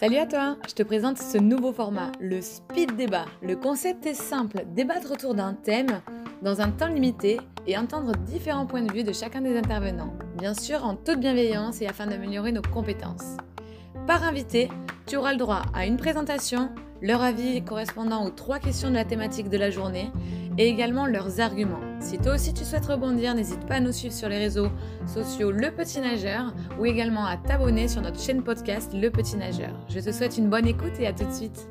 Salut à toi, je te présente ce nouveau format, le speed débat. Le concept est simple, débattre autour d'un thème dans un temps limité et entendre différents points de vue de chacun des intervenants, bien sûr en toute bienveillance et afin d'améliorer nos compétences. Par invité, tu auras le droit à une présentation, leur avis correspondant aux trois questions de la thématique de la journée et également leurs arguments. Si toi aussi tu souhaites rebondir, n'hésite pas à nous suivre sur les réseaux sociaux Le Petit Nageur ou également à t'abonner sur notre chaîne podcast Le Petit Nageur. Je te souhaite une bonne écoute et à tout de suite.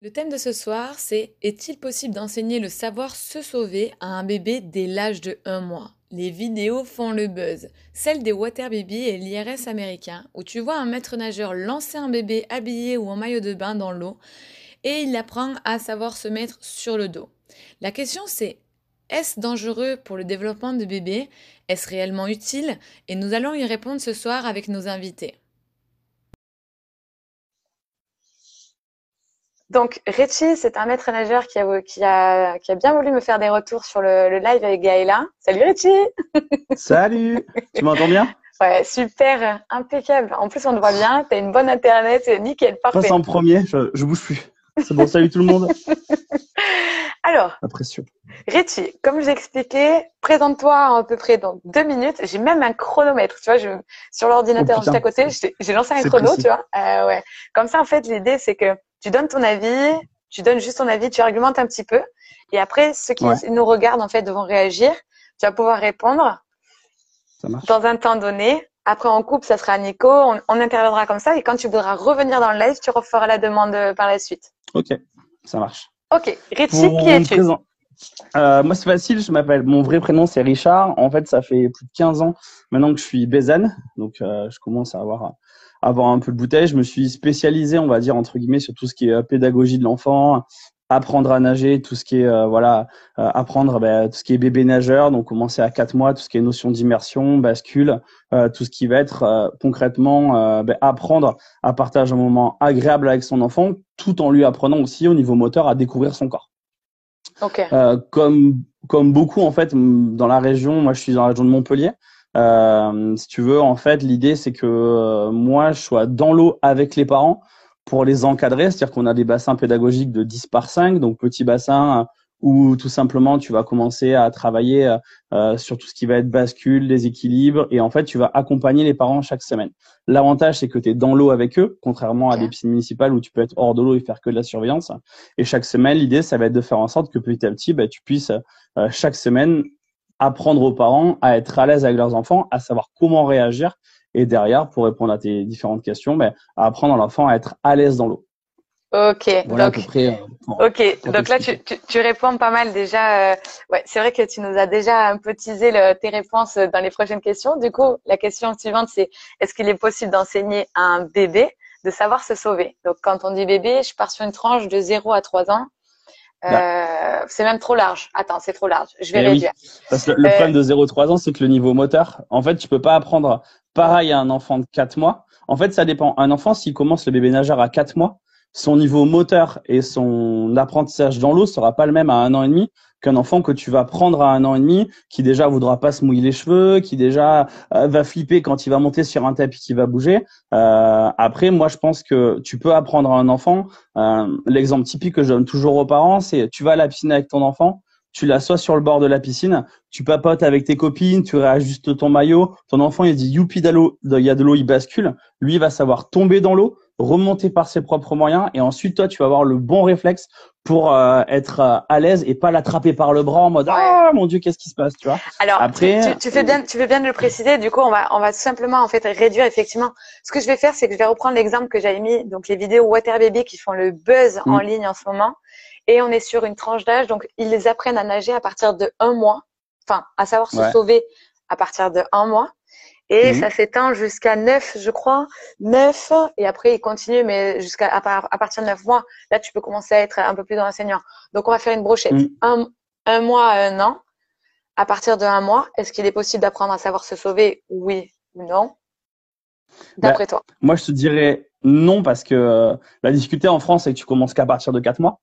Le thème de ce soir, c'est Est-il possible d'enseigner le savoir se sauver à un bébé dès l'âge de 1 mois? Les vidéos font le buzz. Celle des Water Baby et l'IRS américain, où tu vois un maître nageur lancer un bébé habillé ou en maillot de bain dans l'eau et il apprend à savoir se mettre sur le dos. La question c'est est-ce dangereux pour le développement de bébé? Est-ce réellement utile? Et nous allons y répondre ce soir avec nos invités. Donc, Richie, c'est un maître nageur qui a, qui, a, qui a bien voulu me faire des retours sur le, le live avec Gaëla. Salut Richie Salut Tu m'entends bien? Ouais, super, impeccable. En plus, on te voit bien, tu as une bonne internet, nickel, parfait. Passe en premier, je, je bouge plus. C'est bon, salut tout le monde. Alors. Richie, comme j'ai expliqué, présente-toi en à peu près dans deux minutes. J'ai même un chronomètre, tu vois, je, sur l'ordinateur Oh, juste à côté, j'ai lancé un chrono, précis. tu vois. Euh, ouais. Comme ça, en fait, l'idée, c'est que tu donnes ton avis, tu donnes juste ton avis, tu argumentes un petit peu, et après, ceux qui Ouais. nous regardent, en fait, vont réagir. Tu vas pouvoir répondre Ça dans un temps donné. Après, en couple, ça sera Nico. On, on interviendra comme ça, et quand tu voudras revenir dans le live, tu referas la demande euh, par la suite. Ok, ça marche. Ok, Richie, Pour qui es-tu? Euh, moi, c'est facile. Je m'appelle. Mon vrai prénom, c'est Richard. En fait, ça fait plus de 15 ans maintenant que je suis Bézanne. Donc, euh, je commence à avoir, à avoir un peu de bouteille. Je me suis spécialisé, on va dire, entre guillemets, sur tout ce qui est euh, pédagogie de l'enfant, apprendre à nager, tout ce qui est, euh, voilà, euh, apprendre ben, tout ce qui est bébé nageur. Donc, commencer à 4 mois, tout ce qui est notion d'immersion, bascule, euh, tout ce qui va être euh, concrètement euh, ben, apprendre à partager un moment agréable avec son enfant, tout en lui apprenant aussi au niveau moteur à découvrir son corps. Ok. Euh, comme comme beaucoup en fait dans la région, moi je suis dans la région de Montpellier. Euh, si tu veux, en fait, l'idée c'est que euh, moi je sois dans l'eau avec les parents pour les encadrer, c'est-à-dire qu'on a des bassins pédagogiques de 10 par 5, donc petit bassin euh, où tout simplement tu vas commencer à travailler euh, euh, sur tout ce qui va être bascule, les équilibres, et en fait tu vas accompagner les parents chaque semaine. L'avantage c'est que tu es dans l'eau avec eux, contrairement à des piscines municipales où tu peux être hors de l'eau et faire que de la surveillance. Et chaque semaine, l'idée, ça va être de faire en sorte que petit à petit, bah, tu puisses euh, chaque semaine apprendre aux parents à être à l'aise avec leurs enfants, à savoir comment réagir, et derrière, pour répondre à tes différentes questions, bah, à apprendre à l'enfant à être à l'aise dans l'eau. Ok. Voilà à Donc, près. euh, Ok, donc là tu, t'expliquer. tu, tu réponds pas mal déjà. euh, ouais, c'est vrai que tu nous as déjà un peu teasé le- tes réponses dans les prochaines questions. Du coup, la question suivante c'est est-ce qu'il est possible d'enseigner à un bébé de savoir se sauver? Donc quand on dit bébé, je pars sur une tranche de 0 à 3 ans. Euh, c'est même trop large. Attends, c'est trop large. Je vais Eh oui. réduire. Parce que le Euh, problème de 0-3 ans, c'est que le niveau moteur, en fait, tu peux pas apprendre pareil à un enfant de 4 mois. En fait, ça dépend. Un enfant, s'il commence le bébé nageur à 4 mois, son niveau moteur et son apprentissage dans l'eau sera pas le même à un an et demi qu'un enfant que tu vas prendre à un an et demi, qui déjà voudra pas se mouiller les cheveux, qui déjà euh, va flipper quand il va monter sur un tapis qui va bouger. Euh, après, moi, je pense que tu peux apprendre à un enfant. euh, L'exemple typique que je donne toujours aux parents, c'est tu vas à la piscine avec ton enfant, tu l'assois sur le bord de la piscine, tu papotes avec tes copines, tu réajustes ton maillot, ton enfant il dit youpi d'eau, il y a de l'eau, il bascule, lui il va savoir tomber dans l'eau, remonter par ses propres moyens, et ensuite toi tu vas avoir le bon réflexe pour euh, être euh, à l'aise et pas l'attraper par le bras en mode ah mon dieu qu'est-ce qui se passe, tu vois? Alors, Après- tu, tu, tu fais bien, tu fais bien de le préciser. Du coup, on va, on va tout simplement en fait réduire effectivement. Ce que je vais faire, c'est que je vais reprendre l'exemple que j'avais mis, donc les vidéos Water Baby qui font le buzz en Mm. ligne en ce moment. Et on est sur une tranche d'âge, donc ils apprennent à nager à partir de un mois, enfin à savoir se Ouais. sauver à partir de un mois. Et Mhm. ça s'étend jusqu'à neuf, je crois, neuf. Et après, ils continuent, mais jusqu'à à, par- à partir de neuf mois, là, tu peux commencer à être un peu plus dans l'enseignant. Donc, on va faire une brochette. Mhm. Un, un mois à un an. À partir de un mois, est-ce qu'il est possible d'apprendre à savoir se sauver Oui ou non D'après toi? Moi je te dirais non parce que euh, la difficulté en France c'est que tu commences qu'à partir de 4 mois.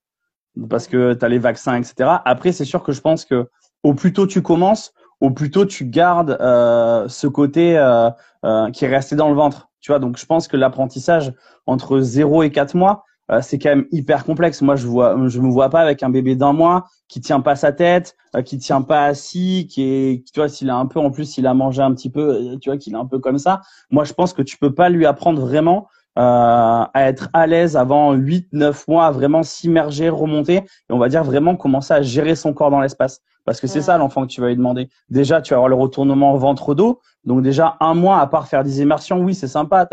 Parce que tu as les vaccins, etc. Après, c'est sûr que je pense que au plus tôt tu commences, au plus tôt tu gardes euh, ce côté euh, euh, qui est resté dans le ventre. Tu vois, donc je pense que l'apprentissage entre 0 et 4 mois, euh, c'est quand même hyper complexe. Moi, je vois, je me vois pas avec un bébé d'un mois qui tient pas sa tête, euh, qui tient pas assis, qui est, tu vois, s'il a un peu, en plus, s'il a mangé un petit peu, euh, tu vois, qu'il est un peu comme ça. Moi, je pense que tu peux pas lui apprendre vraiment à être à l'aise avant 8, 9 mois, à vraiment s'immerger, remonter, et on va dire vraiment commencer à gérer son corps dans l'espace. Parce que c'est ça l'enfant que tu vas lui demander. Déjà, tu vas avoir le retournement ventre-dos. Donc déjà, un mois, à part faire des immersions, oui, c'est sympa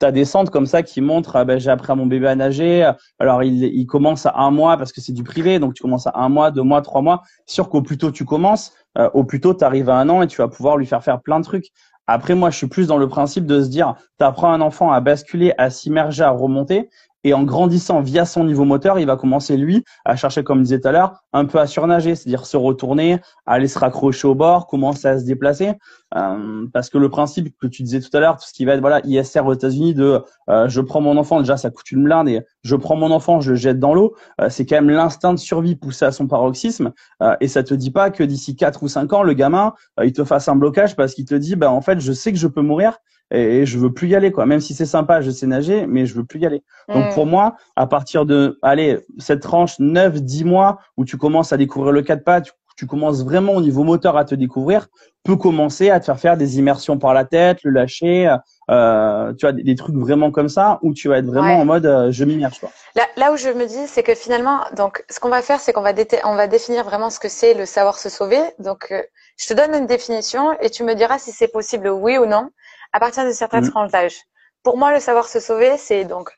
tu as des centres comme ça qui montrent ah ben, j'ai appris à mon bébé à nager. Alors il, il commence à un mois parce que c'est du privé, donc tu commences à un mois, deux mois, trois mois. Sûr qu'au plus tôt tu commences, euh, au plus tôt tu arrives à un an et tu vas pouvoir lui faire faire plein de trucs. Après moi je suis plus dans le principe de se dire tu apprends un enfant à basculer, à s'immerger, à remonter et en grandissant via son niveau moteur, il va commencer, lui, à chercher, comme je disais tout à l'heure, un peu à surnager, c'est-à-dire se retourner, aller se raccrocher au bord, commencer à se déplacer. Euh, parce que le principe que tu disais tout à l'heure, tout ce qui va être voilà ISR aux États-Unis de euh, je prends mon enfant, déjà ça coûte une blinde et je prends mon enfant, je le jette dans l'eau, euh, c'est quand même l'instinct de survie poussé à son paroxysme et ça te dit pas que d'ici 4 ou 5 ans, le gamin, il te fasse un blocage parce qu'il te dit bah en fait, je sais que je peux mourir et, je veux plus y aller quoi. Même si c'est sympa, je sais nager, mais je veux plus y aller. Donc pour moi, à partir de allez cette tranche 9 10 mois où tu commences à découvrir le quatre pas, tu, tu commences vraiment au niveau moteur à te découvrir, peut commencer à te faire faire des immersions par la tête, le lâcher, euh, tu as des, trucs vraiment comme ça où tu vas être vraiment en mode euh, je m'immerge. Là, là où je me dis c'est que finalement donc ce qu'on va faire c'est qu'on va on va définir vraiment ce que c'est le savoir se sauver. Donc euh, je te donne une définition et tu me diras si c'est possible oui ou non à partir de certains mmh. tranches d'âge. Pour moi, le savoir se sauver, c'est donc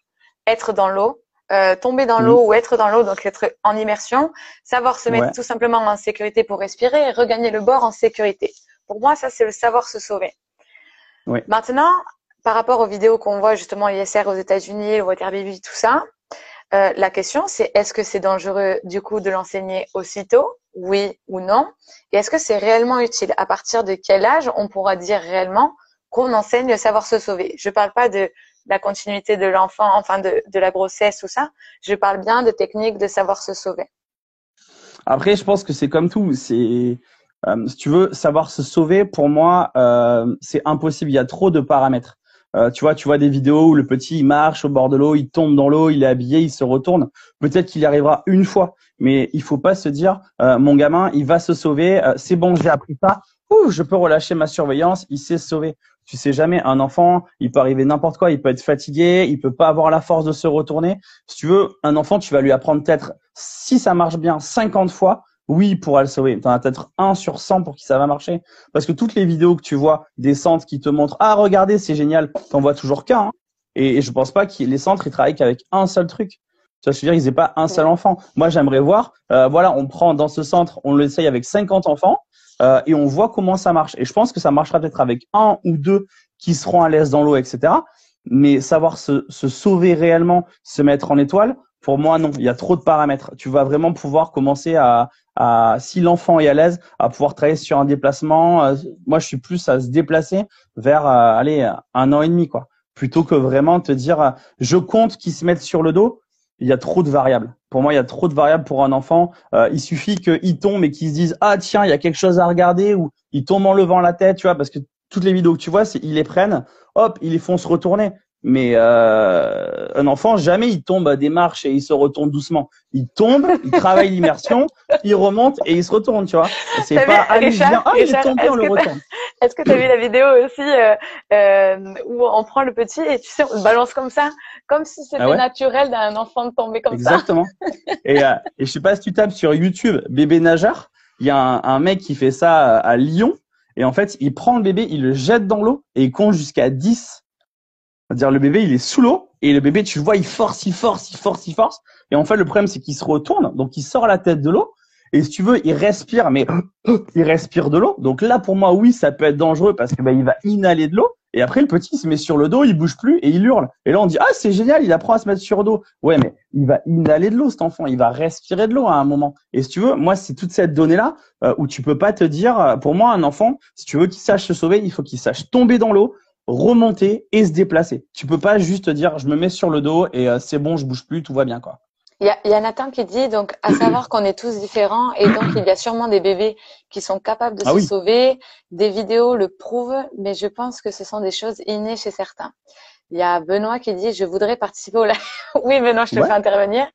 être dans l'eau, euh, tomber dans mmh. l'eau ou être dans l'eau, donc être en immersion, savoir se mettre tout simplement en sécurité pour respirer et regagner le bord en sécurité. Pour moi, ça, c'est le savoir se sauver. Maintenant, par rapport aux vidéos qu'on voit justement ISR aux États-Unis, le Water Baby, tout ça, euh, la question, c'est est-ce que c'est dangereux du coup de l'enseigner aussitôt, oui ou non? Et est-ce que c'est réellement utile? À partir de quel âge on pourra dire réellement qu'on enseigne le savoir se sauver. Je ne parle pas de la continuité de l'enfant, enfin de, la grossesse, ou ça. Je parle bien de techniques de savoir se sauver. Après, je pense que c'est comme tout. Euh, si tu veux savoir se sauver, pour moi, euh, c'est impossible. Il y a trop de paramètres. Euh, tu vois, tu vois des vidéos où le petit il marche au bord de l'eau, il tombe dans l'eau, il est habillé, il se retourne. Peut-être qu'il y arrivera une fois, mais il faut pas se dire mon gamin, il va se sauver. c'est bon, j'ai appris ça. Ouh, je peux relâcher ma surveillance, il s'est sauvé tu sais jamais. Un enfant, il peut arriver n'importe quoi. Il peut être fatigué, il peut pas avoir la force de se retourner. Si tu veux, un enfant, tu vas lui apprendre peut-être, si ça marche bien, 50 fois. Oui, il pourra le sauver. Tu en as peut-être 1 sur 100 pour qui ça va marcher. Parce que toutes les vidéos que tu vois, des centres qui te montrent, ah, regardez, c'est génial, t'en vois toujours qu'un. Hein. Et, je pense pas que les centres, ils travaillent qu'avec un seul truc. Tu vois, je veux dire, ils n'aient pas un seul enfant. Moi, j'aimerais voir, euh, voilà, on prend dans ce centre, on l'essaye avec 50 enfants. Euh, et on voit comment ça marche. Et je pense que ça marchera peut-être avec un ou deux qui seront à l'aise dans l'eau, etc. Mais savoir se, se, sauver réellement, se mettre en étoile, pour moi, non. Il y a trop de paramètres. Tu vas vraiment pouvoir commencer à, à si l'enfant est à l'aise, à pouvoir travailler sur un déplacement. Euh, moi, je suis plus à se déplacer vers, euh, allez, un an et demi, quoi. Plutôt que vraiment te dire, je compte qu'ils se mettent sur le dos il y a trop de variables. Pour moi, il y a trop de variables pour un enfant. Euh, il suffit qu'il tombe et qu'il se dise ah tiens, il y a quelque chose à regarder ou il tombe en levant la tête, tu vois, parce que toutes les vidéos que tu vois, ils les prennent, hop, ils les font se retourner. Mais euh, un enfant, jamais il tombe à des marches et il se retourne doucement. Il tombe, il travaille l'immersion, il remonte et il se retourne, tu vois. C'est pas ah, il est tombé, on le retourne. Est-ce que tu as vu la vidéo aussi euh, euh, où on prend le petit et tu sais, on le balance comme ça, comme si c'était ah naturel d'un enfant de tomber comme ça. Exactement. et, euh, et je sais pas si tu tapes sur YouTube bébé nageur, il y a un, un mec qui fait ça à Lyon et en fait, il prend le bébé, il le jette dans l'eau et il compte jusqu'à 10 c'est-à-dire le bébé, il est sous l'eau et le bébé, tu vois, il force, il force, il force, il force. Et en fait, le problème, c'est qu'il se retourne, donc il sort la tête de l'eau. Et si tu veux, il respire, mais il respire de l'eau. Donc là, pour moi, oui, ça peut être dangereux parce que bah, il va inhaler de l'eau. Et après, le petit, il se met sur le dos, il bouge plus et il hurle. Et là, on dit, ah, c'est génial, il apprend à se mettre sur le dos. Ouais, mais il va inhaler de l'eau, cet enfant. Il va respirer de l'eau à un moment. Et si tu veux, moi, c'est toute cette donnée-là euh, où tu peux pas te dire, euh, pour moi, un enfant, si tu veux qu'il sache se sauver, il faut qu'il sache tomber dans l'eau, remonter et se déplacer. Tu peux pas juste dire je me mets sur le dos et euh, c'est bon, je bouge plus, tout va bien quoi. Il y, a, y a Nathan qui dit donc à savoir qu'on est tous différents et donc il y a sûrement des bébés qui sont capables de Ah se oui. sauver. Des vidéos le prouvent, mais je pense que ce sont des choses innées chez certains. Il y a Benoît qui dit je voudrais participer au live. oui Benoît, je te Ouais. fais intervenir.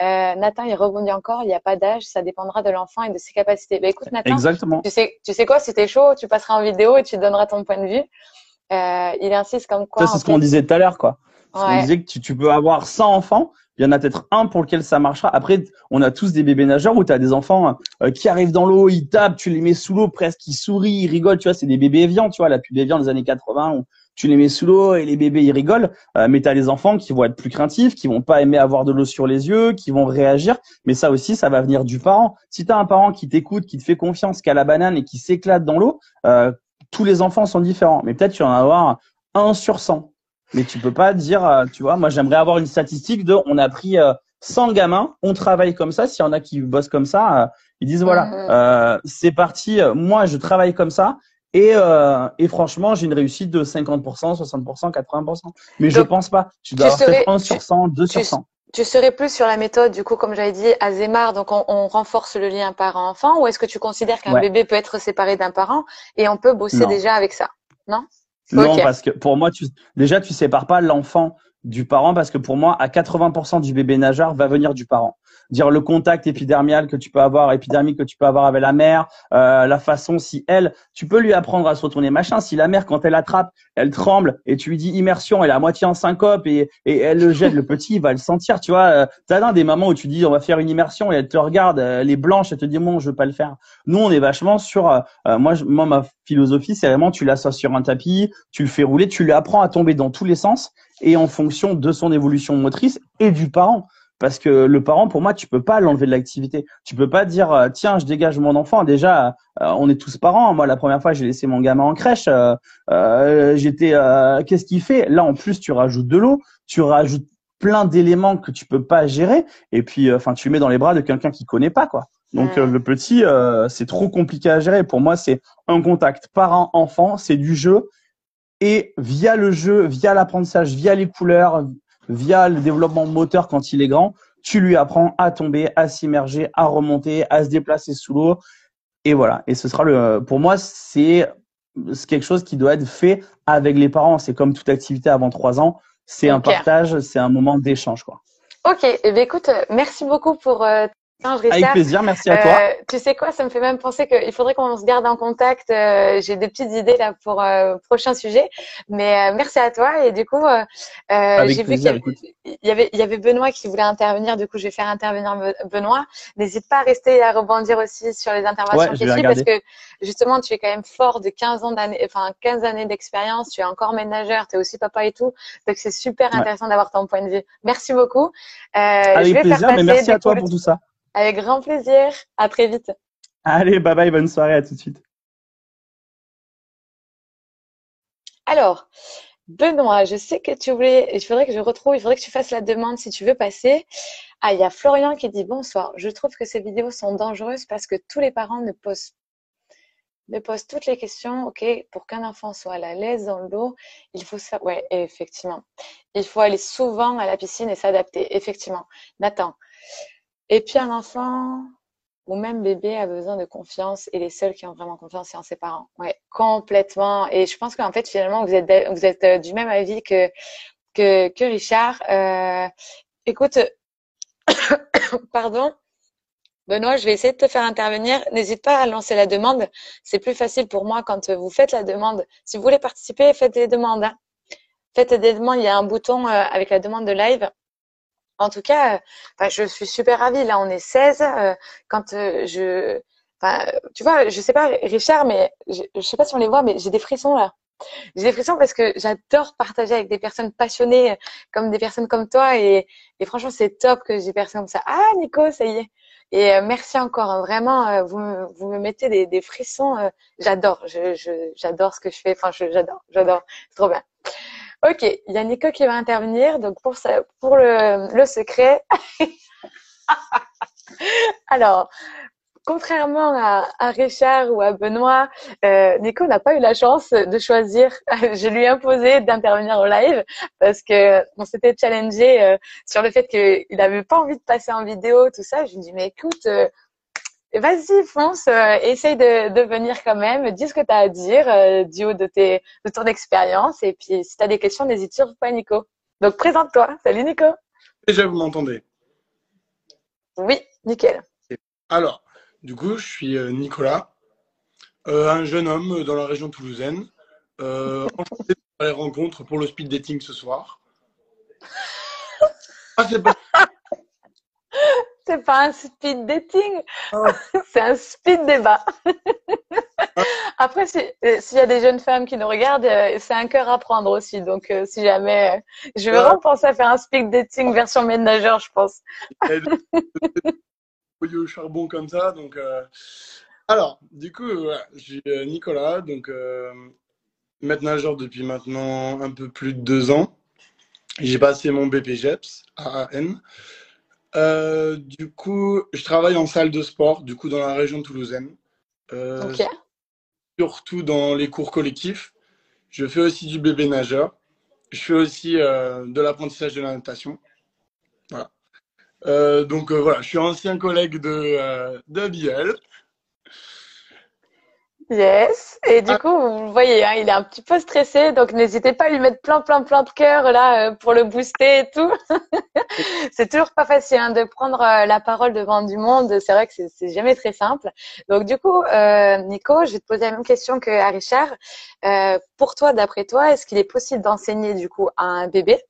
Euh, Nathan il rebondit encore. Il n'y a pas d'âge, ça dépendra de l'enfant et de ses capacités. Ben écoute Nathan, Exactement. tu sais, tu sais quoi, si t'es chaud, tu passeras en vidéo et tu donneras ton point de vue. Euh, il insiste comme quoi. Ça, c'est ce qu'on disait tout à l'heure, quoi. On Ouais. disait que tu, tu peux avoir 100 enfants, il y en a peut-être un pour lequel ça marchera. Après, on a tous des bébés nageurs où tu as des enfants euh, qui arrivent dans l'eau, ils tapent, tu les mets sous l'eau presque, ils sourient, ils rigolent, tu vois, c'est des bébés évians, tu vois, la pub Evian des années 80 où tu les mets sous l'eau et les bébés ils rigolent, Euh, mais tu as les enfants qui vont être plus craintifs, qui vont pas aimer avoir de l'eau sur les yeux, qui vont réagir, mais ça aussi ça va venir du parent. Si tu as un parent qui t'écoute, qui te fait confiance, qui a la banane et qui s'éclate dans l'eau, euh, tous les enfants sont différents, mais peut-être tu vas en avoir un sur 100. Mais tu peux pas dire, euh, tu vois, moi j'aimerais avoir une statistique de, on a pris euh, 100 gamins, on travaille comme ça. S'il y en a qui bossent comme ça, euh, ils disent voilà, euh, c'est parti. euh, moi je travaille comme ça et euh, et franchement j'ai une réussite de 50%, 60%, 80%. Mais je pense pas. Tu dois avoir peut-être serais- 1 sur tu- 100, 2 sur tu- 100. Tu serais plus sur la méthode, du coup, comme j'avais dit, Azemar, donc on, on renforce le lien parent-enfant, ou est-ce que tu considères qu'un Ouais. bébé peut être séparé d'un parent et on peut bosser Non. déjà avec ça? Non? Non, parce que pour moi, tu, déjà, tu sépares pas l'enfant du parent parce que pour moi, à 80% du bébé nageur va venir du parent. Dire le contact épidermial que tu peux avoir, épidermique que tu peux avoir avec la mère, euh, la façon si elle, tu peux lui apprendre à se retourner machin. Si la mère, quand elle attrape, elle tremble et tu lui dis immersion, elle est à moitié en syncope et, et elle le jette, le petit, il va le sentir, tu vois. Euh, T'as dans des mamans où tu dis on va faire une immersion et elle te regarde, euh, elle est blanche, elle te dit bon, je veux pas le faire. Nous, on est vachement sur, euh, euh, moi, je- moi, ma philosophie, c'est vraiment tu l'assois sur un tapis, tu le fais rouler, tu lui apprends à tomber dans tous les sens et en fonction de son évolution motrice et du parent. Parce que le parent, pour moi, tu peux pas l'enlever de l'activité. Tu peux pas dire euh, tiens, je dégage mon enfant. Déjà, euh, on est tous parents. Moi, la première fois, j'ai laissé mon gamin en crèche. euh, euh, J'étais, euh, qu'est-ce qu'il fait? Là, en plus, tu rajoutes de l'eau, tu rajoutes plein d'éléments que tu peux pas gérer. Et puis, euh, enfin, tu mets dans les bras de quelqu'un qui connaît pas, quoi. Donc Mm. euh, le petit, euh, c'est trop compliqué à gérer. Pour moi, c'est un contact parent-enfant, c'est du jeu. Et via le jeu, via l'apprentissage, via les couleurs, via le développement moteur quand il est grand, tu lui apprends à tomber, à s'immerger, à remonter, à se déplacer sous l'eau. Et voilà. Et ce sera le, pour moi, c'est quelque chose qui doit être fait avec les parents. C'est comme toute activité avant trois ans. C'est un partage, c'est un moment d'échange, quoi. Ok, eh bien, écoute, euh, merci beaucoup pour ton échange, Avec plaisir. Merci à toi. Euh, tu sais quoi, ça me fait même penser qu'il faudrait qu'on se garde en contact. Euh, J'ai des petites idées là pour euh, prochain sujet, mais euh, merci à toi. Et du coup, euh, euh, Avec j'ai vu qu'il y avait- il y avait, Benoît qui voulait intervenir. Du coup, je vais faire intervenir Be- Benoît. N'hésite pas à rester et à rebondir aussi sur les interventions Ouais, qui je suivent parce que justement, tu es quand même fort de 15 ans d'années, enfin 15 années d'expérience. Tu es encore ménageur, tu es aussi papa et tout. Donc, c'est super Ouais. intéressant d'avoir ton point de vue. Merci beaucoup. Euh, je Avec vais faire plaisir, mais passer merci dès à toi pour tout ça. Avec grand plaisir. À très vite. Allez, bye bye, bonne soirée, à tout de suite. Alors, Benoît, je sais que tu voulais, il faudrait que je retrouve, il faudrait que tu fasses la demande si tu veux passer. Ah, il y a Florian qui dit bonsoir. Je trouve que ces vidéos sont dangereuses parce que tous les parents ne posent, ne posent toutes les questions. Ok, pour qu'un enfant soit à l'aise dans l'eau, il faut ça. Ouais, effectivement. Il faut aller souvent à la piscine et s'adapter. Effectivement. Nathan. Et puis un enfant ou même bébé a besoin de confiance et les seuls qui ont vraiment confiance, c'est en ses parents. Ouais, complètement. Et je pense qu'en fait, finalement, vous êtes, vous êtes euh, du même avis que, que, que Richard. Euh, écoute, pardon. Benoît, je vais essayer de te faire intervenir. N'hésite pas à lancer la demande. C'est plus facile pour moi quand vous faites la demande. Si vous voulez participer, faites des demandes. hein. Faites des demandes. Il y a un bouton euh, avec la demande de live. En tout cas, euh, enfin, je suis super ravie. Là, on est 16. euh, quand euh, je, tu vois, je sais pas, Richard, mais je, je sais pas si on les voit, mais j'ai des frissons là. J'ai des frissons parce que j'adore partager avec des personnes passionnées, comme des personnes comme toi, et, et franchement, c'est top que j'ai des personnes comme ça. Ah, Nico, ça y est. Et merci encore, hein, vraiment, vous, me, vous me mettez des, frissons. euh, j'adore, je, j'adore ce que je fais. Enfin, j'adore, j'adore, c'est trop bien. Ok, il y a Nico qui va intervenir. Donc pour ça, pour le, le secret. Alors, contrairement à, Richard ou à Benoît, euh, Nico n'a pas eu la chance de choisir. Je lui ai imposé d'intervenir au live parce que on s'était challengé euh, sur le fait qu'il n'avait pas envie de passer en vidéo, tout ça. Je lui ai dit mais écoute, euh, vas-y fonce, essaye de, venir quand même, dis ce que tu as à dire du haut de tes de ton expérience et puis si tu as des questions, n'hésite surtout pas Nico. Donc présente-toi. Salut Nico. Déjà vous m'entendez? Oui, nickel. Alors, du coup, je suis euh, Nicolas, euh, un jeune homme dans la région toulousaine. Euh, enchanté de les rencontres pour le speed dating ce soir. Ah, c'est pas... pas un speed dating, ah. c'est un speed débat. Après, s'il y a des jeunes femmes qui nous regardent, c'est un cœur à prendre aussi. Donc, si jamais, je vais vraiment penser à faire un speed dating version ménageur, je pense au charbon comme ça. Donc, euh, alors, du coup, suis euh, Nicolas, donc euh, maître nageur depuis maintenant un peu plus de deux ans. J'ai passé mon BPGEPS à AN. du coup, je travaille en salle de sport, du coup, dans la région toulousaine. Surtout dans les cours collectifs. Je fais aussi du bébé nageur. Je fais aussi de l'apprentissage de la natation. Voilà. Euh, donc euh, voilà, je suis ancien collègue de, euh, de Biel. Yes. Et du ah. coup, vous voyez, hein, il est un petit peu stressé, donc n'hésitez pas à lui mettre plein, plein, plein de cœur là pour le booster et tout. c'est toujours pas facile hein, de prendre la parole devant du monde. C'est vrai que c'est jamais très simple. Donc du coup, Nico, je vais te poser la même question que à Richard. pour toi, d'après toi, est-ce qu'il est possible d'enseigner du coup à un bébé?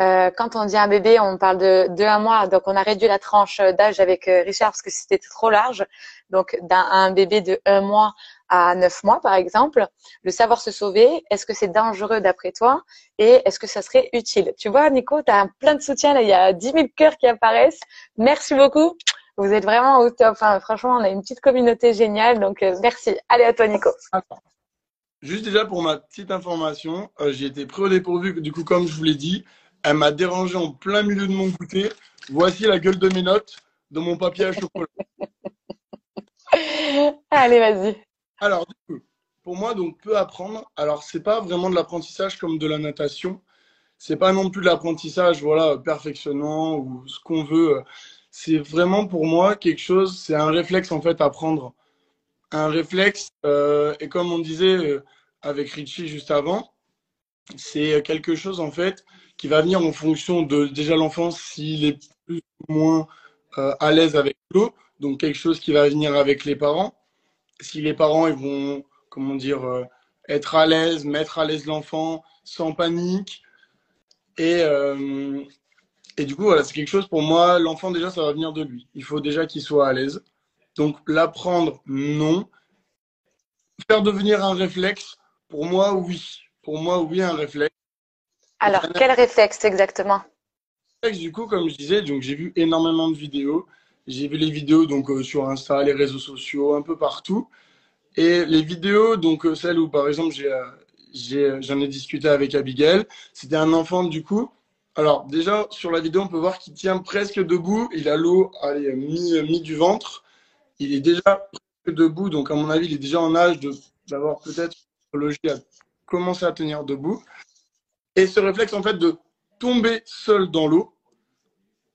Euh, quand on dit un bébé, on parle de, de un mois. Donc, on a réduit la tranche d'âge avec euh, Richard parce que c'était trop large. Donc, d'un bébé de un mois à neuf mois, par exemple, le savoir se sauver, est-ce que c'est dangereux d'après toi et est-ce que ça serait utile? Tu vois, Nico, tu as plein de soutien. Là, il y a 10 000 cœurs qui apparaissent. Merci beaucoup. Vous êtes vraiment au top. Enfin, franchement, on a une petite communauté géniale. Donc, euh, merci. Allez, à toi, Nico. Juste déjà pour ma petite information, j'ai été pris au dépourvu. Du coup, comme je vous l'ai dit, elle m'a dérangé en plein milieu de mon goûter. Voici la gueule de mes notes de mon papier à chocolat. Allez, vas-y. Alors, pour moi, donc, peu apprendre. Alors, c'est pas vraiment de l'apprentissage comme de la natation. C'est pas non plus de l'apprentissage, voilà, perfectionnant ou ce qu'on veut. C'est vraiment pour moi quelque chose, c'est un réflexe en fait à prendre. Un réflexe, euh, et comme on disait euh, avec Richie juste avant, c'est quelque chose en fait qui va venir en fonction de déjà l'enfant s'il est plus ou moins euh, à l'aise avec l'eau, donc quelque chose qui va venir avec les parents. Si les parents ils vont, comment dire, euh, être à l'aise, mettre à l'aise l'enfant sans panique. Et, euh, et du coup, voilà, c'est quelque chose pour moi, l'enfant déjà, ça va venir de lui. Il faut déjà qu'il soit à l'aise. Donc l'apprendre, non. Faire devenir un réflexe, pour moi, oui. Pour moi, oui, un réflexe. Alors, quel réflexe exactement? Du coup, comme je disais, donc j'ai vu énormément de vidéos. J'ai vu les vidéos donc euh, sur Insta, les réseaux sociaux, un peu partout. Et les vidéos, donc euh, celles où par exemple euh, j'en ai, discuté avec Abigail, c'était un enfant du coup. Alors déjà sur la vidéo, on peut voir qu'il tient presque debout. Il a l'eau mis, mis du ventre. Il est déjà debout, donc à mon avis, il est déjà en âge d'avoir peut-être à commencer à tenir debout. Et ce réflexe, en fait, de tomber seul dans l'eau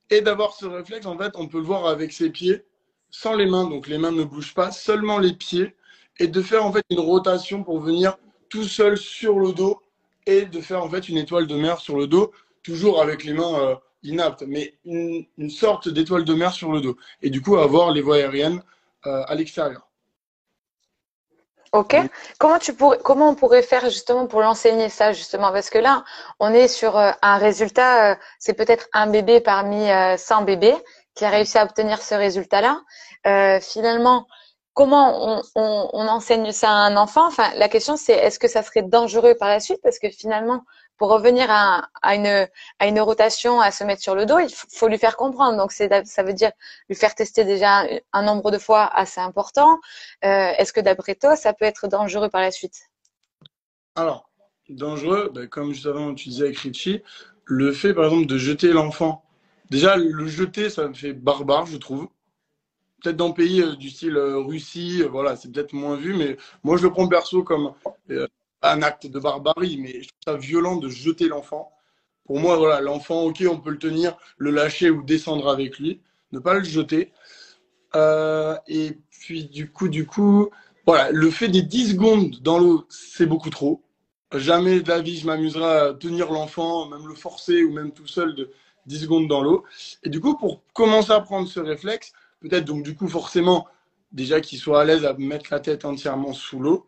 et d'avoir ce réflexe, en fait, on peut le voir avec ses pieds, sans les mains, donc les mains ne bougent pas, seulement les pieds, et de faire en fait une rotation pour venir tout seul sur le dos et de faire en fait une étoile de mer sur le dos, toujours avec les mains euh, inaptes, mais une, sorte d'étoile de mer sur le dos. Et du coup, avoir les voies aériennes euh, à l'extérieur. Ok. Comment tu pourrais, comment on pourrait faire justement pour l'enseigner ça justement? Parce que là, on est sur euh, un résultat. Euh, c'est peut-être un bébé parmi 100 euh, bébés qui a réussi à obtenir ce résultat-là. finalement, comment on, on, enseigne ça à un enfant? Enfin, la question c'est est-ce que ça serait dangereux par la suite? Parce que finalement, pour revenir à, une, rotation, à se mettre sur le dos, il faut lui faire comprendre. Donc, ça veut dire lui faire tester déjà un nombre de fois assez important. Euh, est-ce que d'après toi, ça peut être dangereux par la suite? Alors, dangereux, ben, comme juste avant tu disais avec Richie, le fait par exemple de jeter l'enfant. Déjà, le jeter, ça me fait barbare, je trouve. peut-être dans pays euh, du style euh, Russie, voilà, c'est peut-être moins vu, mais moi je le prends perso comme un acte de barbarie, mais je trouve ça violent de jeter l'enfant. Pour moi, voilà, l'enfant, ok, on peut le tenir, le lâcher ou descendre avec lui, ne pas le jeter. et puis du coup, du coup, voilà, le fait des 10 secondes dans l'eau, c'est beaucoup trop. Jamais de la vie, je m'amuserai à tenir l'enfant, même le forcer ou même tout seul de 10 secondes dans l'eau. Et du coup, pour commencer à prendre ce réflexe, peut-être donc du coup forcément déjà qu'il soit à l'aise à mettre la tête entièrement sous l'eau.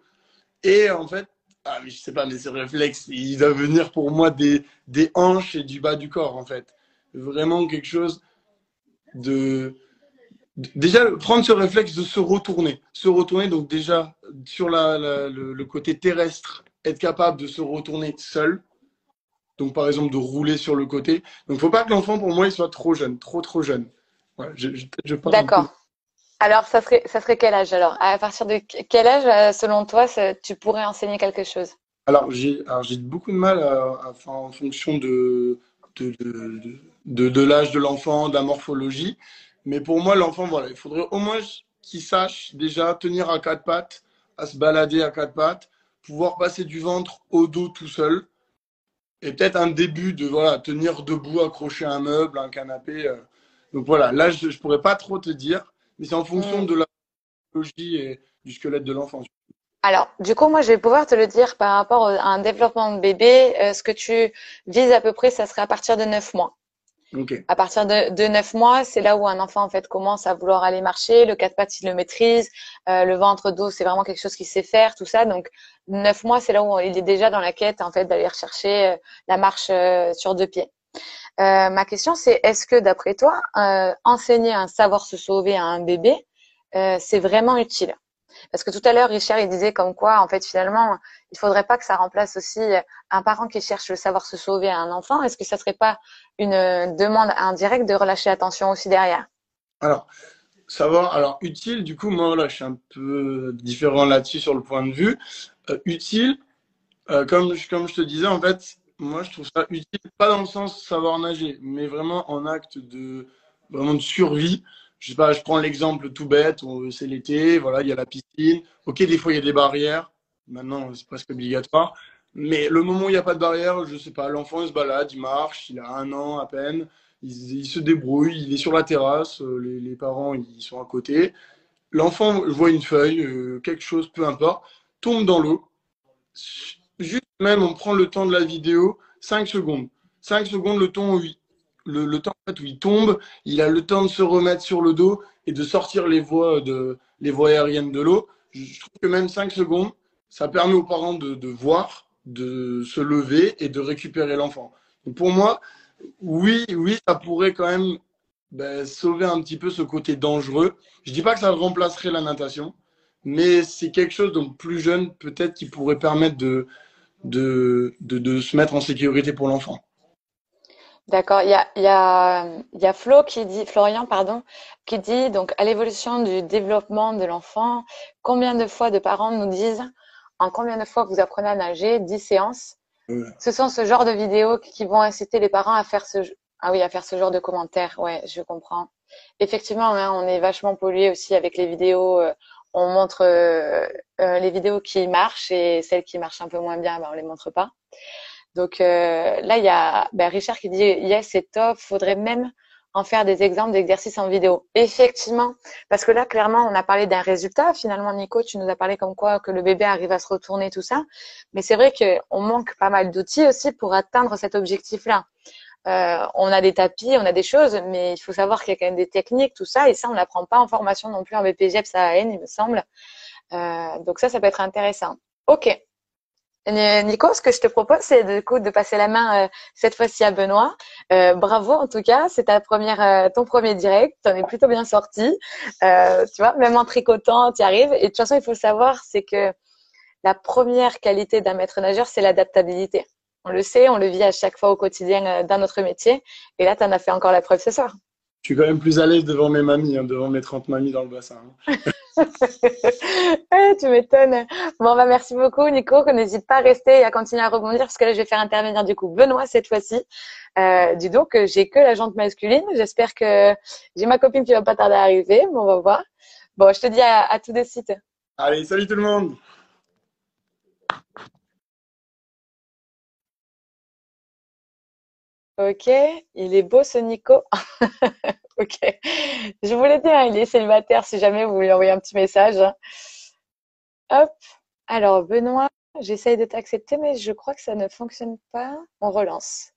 Et en fait, ah, mais je sais pas, mais ce réflexe, il doit venir pour moi des, des hanches et du bas du corps en fait. Vraiment quelque chose de, déjà prendre ce réflexe de se retourner, se retourner donc déjà sur la, le, côté terrestre, être capable de se retourner seul. Donc par exemple de rouler sur le côté. Donc faut pas que l'enfant pour moi il soit trop jeune, trop trop jeune. D'accord. Alors, ça serait, ça serait quel âge alors? À partir de quel âge, euh, selon toi, tu pourrais enseigner quelque chose? Alors, j'ai beaucoup de mal à, en fonction de, de, de, de, l'âge de l'enfant, de la morphologie. Mais pour moi, l'enfant, voilà, il faudrait au moins qu'il sache déjà tenir à quatre pattes, à se balader à quatre pattes, pouvoir passer du ventre au dos tout seul. Et peut-être un début de voilà, tenir debout, accrocher un meuble, un canapé. Euh, donc voilà, là, je ne pourrais pas trop te dire, mais c'est en fonction mm. de la biologie et du squelette de l'enfant. Alors, du coup, moi, je vais pouvoir te le dire par rapport à un développement de bébé. Euh, ce que tu vises à peu près, ça serait à partir de 9 mois. Okay. À partir de, de 9 mois, c'est là où un enfant en fait commence à vouloir aller marcher. Le quatre pattes, il le maîtrise. Euh, le ventre dos, c'est vraiment quelque chose qu'il sait faire, tout ça. Donc, 9 mois, c'est là où il est déjà dans la quête en fait d'aller rechercher euh, la marche sur deux pieds. Euh, ma question, c'est est-ce que d'après toi, euh, enseigner un savoir se sauver à un bébé, euh, c'est vraiment utile? Parce que tout à l'heure, Richard, il disait comme quoi, en fait, finalement, il faudrait pas que ça remplace aussi un parent qui cherche le savoir se sauver à un enfant. Est-ce que ça serait pas une demande indirecte de relâcher l'attention aussi derrière? Alors, savoir, alors utile, du coup, moi, là, je suis un peu différent là-dessus sur le point de vue. utile, comme, comme je te disais, en fait, moi, je trouve ça utile, pas dans le sens savoir nager, mais vraiment en acte de, vraiment de survie. Je sais pas, je prends l'exemple tout bête, c'est l'été, voilà, il y a la piscine. Ok, des fois, il y a des barrières. Maintenant, c'est presque obligatoire. Mais le moment où il n'y a pas de barrière, je sais pas, l'enfant, il se balade, il marche, il a un an à peine, il, se débrouille, il est sur la terrasse, euh, les, les parents, ils sont à côté. L'enfant voit une feuille, euh, quelque chose, peu importe, tombe dans l'eau même, on prend le temps de la vidéo, 5 secondes. 5 secondes, le temps où il, tombe, il a le temps de se remettre sur le dos et de sortir les voies, les voies aériennes de l'eau. Je trouve que même 5 secondes, ça permet aux parents de, voir, de se lever et de récupérer l'enfant. Pour moi, oui, oui, ça pourrait quand même ben, sauver un petit peu ce côté dangereux. Je dis pas que ça remplacerait la natation, mais c'est quelque chose donc plus jeune peut-être qui pourrait permettre de, de, de, de se mettre en sécurité pour l'enfant. D'accord. Il y a, il y, a, il y a Flo qui dit, Florian, pardon, qui dit donc à l'évolution du développement de l'enfant, combien de fois de parents nous disent en combien de fois vous apprenez à nager? 10 séances. Ce sont ce genre de vidéos qui vont inciter les parents à faire ce ah oui à faire ce genre de commentaires. Ouais, je comprends. Effectivement, hein, on est vachement pollué aussi avec les vidéos. Euh, on montre euh, euh, les vidéos qui marchent et celles qui marchent un peu moins bien, ben, on les montre pas. Donc euh, là, il y a ben, Richard qui dit yes, c'est top. Faudrait même en faire des exemples d'exercices en vidéo. Effectivement, parce que là, clairement, on a parlé d'un résultat. Finalement, Nico, tu nous as parlé comme quoi que le bébé arrive à se retourner, tout ça. Mais c'est vrai qu'on manque pas mal d'outils aussi pour atteindre cet objectif-là. Euh, on a des tapis, on a des choses, mais il faut savoir qu'il y a quand même des techniques, tout ça, et ça, on n'apprend pas en formation non plus en BPGEPS AN, il me semble. Euh, donc ça, ça peut être intéressant. Ok. Nico, ce que je te propose, c'est de, coup, de passer la main euh, cette fois-ci à Benoît. bravo en tout cas, c'est ta première, ton premier direct, t'en es plutôt bien sorti. tu vois, même en tricotant, tu y arrives. Et de toute façon, il faut savoir, c'est que la première qualité d'un maître nageur, c'est l'adaptabilité. On le sait, on le vit à chaque fois au quotidien euh, dans notre métier. Et là, tu en as fait encore la preuve ce soir. je suis quand même plus à l'aise devant mes mamies, hein, devant mes 30 mamies dans le bassin. Hein. tu m'étonnes. Bon, bah, merci beaucoup, Nico. N'hésite pas à rester et à continuer à rebondir parce que là, je vais faire intervenir du coup Benoît cette fois-ci. Euh, dis donc, j'ai que la jante masculine. J'espère que j'ai ma copine qui va pas tarder à arriver. Bon, on va voir. Bon, je te dis à, à tout de suite. Allez, salut tout le monde. Ok, il est beau ce Nico. ok, je vous l'ai dit, il est célibataire si jamais vous lui envoyez un petit message. Hop, alors Benoît, j'essaye de t'accepter, mais je crois que ça ne fonctionne pas. On relance.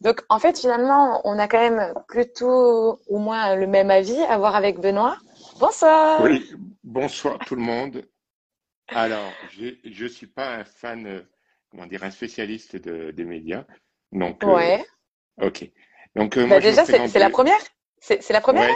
Donc en fait, finalement, on a quand même plutôt au moins le même avis à voir avec Benoît. Bonsoir. Oui, bonsoir tout le monde. Alors, je ne suis pas un fan, euh, comment dire, un spécialiste des médias. Donc, euh, ouais. ok. Donc, euh, bah, moi, déjà, c'est la première C'est la première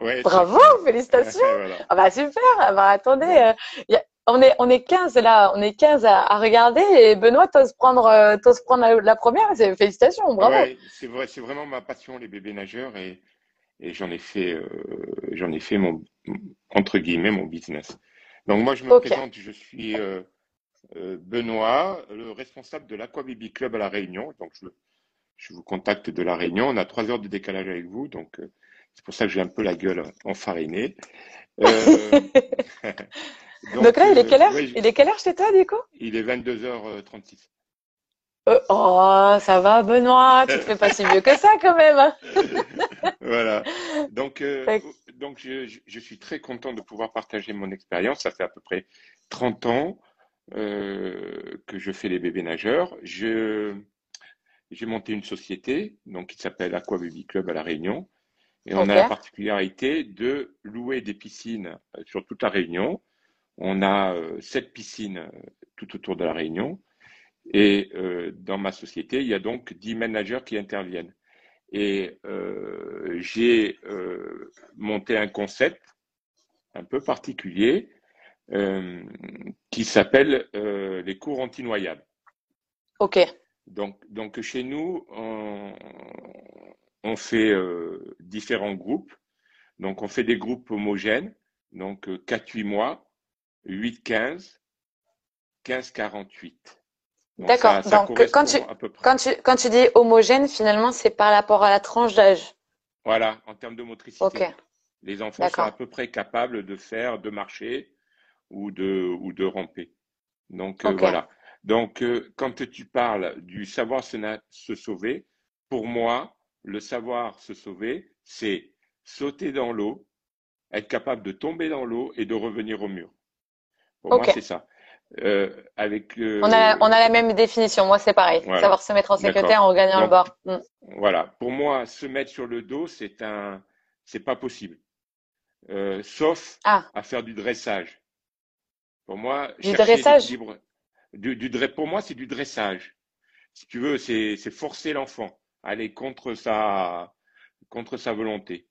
ouais. Bravo, félicitations. Ah bah super. Ah bah attendez, euh, on est on est 15 là, on est 15 à, à regarder et Benoît t'ose prendre euh, prendre la, la première, félicitations, bravo. Ouais, c'est vrai, vraiment ma passion les bébés nageurs et et j'en ai fait j'en ai fait mon entre guillemets mon business. Donc moi je me présente, je suis euh, Benoît, le responsable de l'Aqua Baby Club à La Réunion. Donc, je, je, vous contacte de La Réunion. On a trois heures de décalage avec vous, donc euh, c'est pour ça que j'ai un peu la gueule enfarinée. Euh, donc, là, il est quelle heure Il est quelle heure chez toi, du coup Il est 22h36. oh, ça va, Benoît, tu te fais pas si vieux que ça quand même. Hein. voilà. Donc, donc je, je, suis très content de pouvoir partager mon expérience. Ça fait à peu près 30 ans euh, que je fais les bébés nageurs. Je, j'ai monté une société donc, qui s'appelle Aqua Baby Club à La Réunion. Et on a la particularité de louer des piscines euh, sur toute la Réunion. On a euh, sept piscines tout autour de la Réunion. Et dans ma société, il y a donc dix managers qui interviennent. Et j'ai monté un concept un peu particulier qui s'appelle euh, les cours anti-noyades. OK. Donc, donc chez nous, on, on fait euh, différents groupes. Donc on fait des groupes homogènes, donc 4-8 mois, 8-15, 15-48. D'accord. Donc quand tu, quand, tu, quand tu dis homogène, finalement, c'est par rapport à la tranche d'âge. Voilà, en termes de motricité. Okay. Les enfants sont à peu près capables de faire, de marcher, ou de, ou de ramper. Donc euh, voilà. Donc euh, quand tu parles du savoir se, se sauver, pour moi, le savoir se sauver, c'est sauter dans l'eau, être capable de tomber dans l'eau et de revenir au mur. Pour moi, c'est ça. Euh, avec, euh, on, a, on a la même définition. Moi, c'est pareil. Savoir se mettre en sécurité en regagnant le bord. Mm. Voilà. Pour moi, se mettre sur le dos, c'est un, c'est pas possible. Euh, sauf ah. à faire du dressage. Pour moi, du dressage. Du, du, pour moi, c'est du dressage. Si tu veux, c'est forcer l'enfant à aller contre sa, contre sa volonté.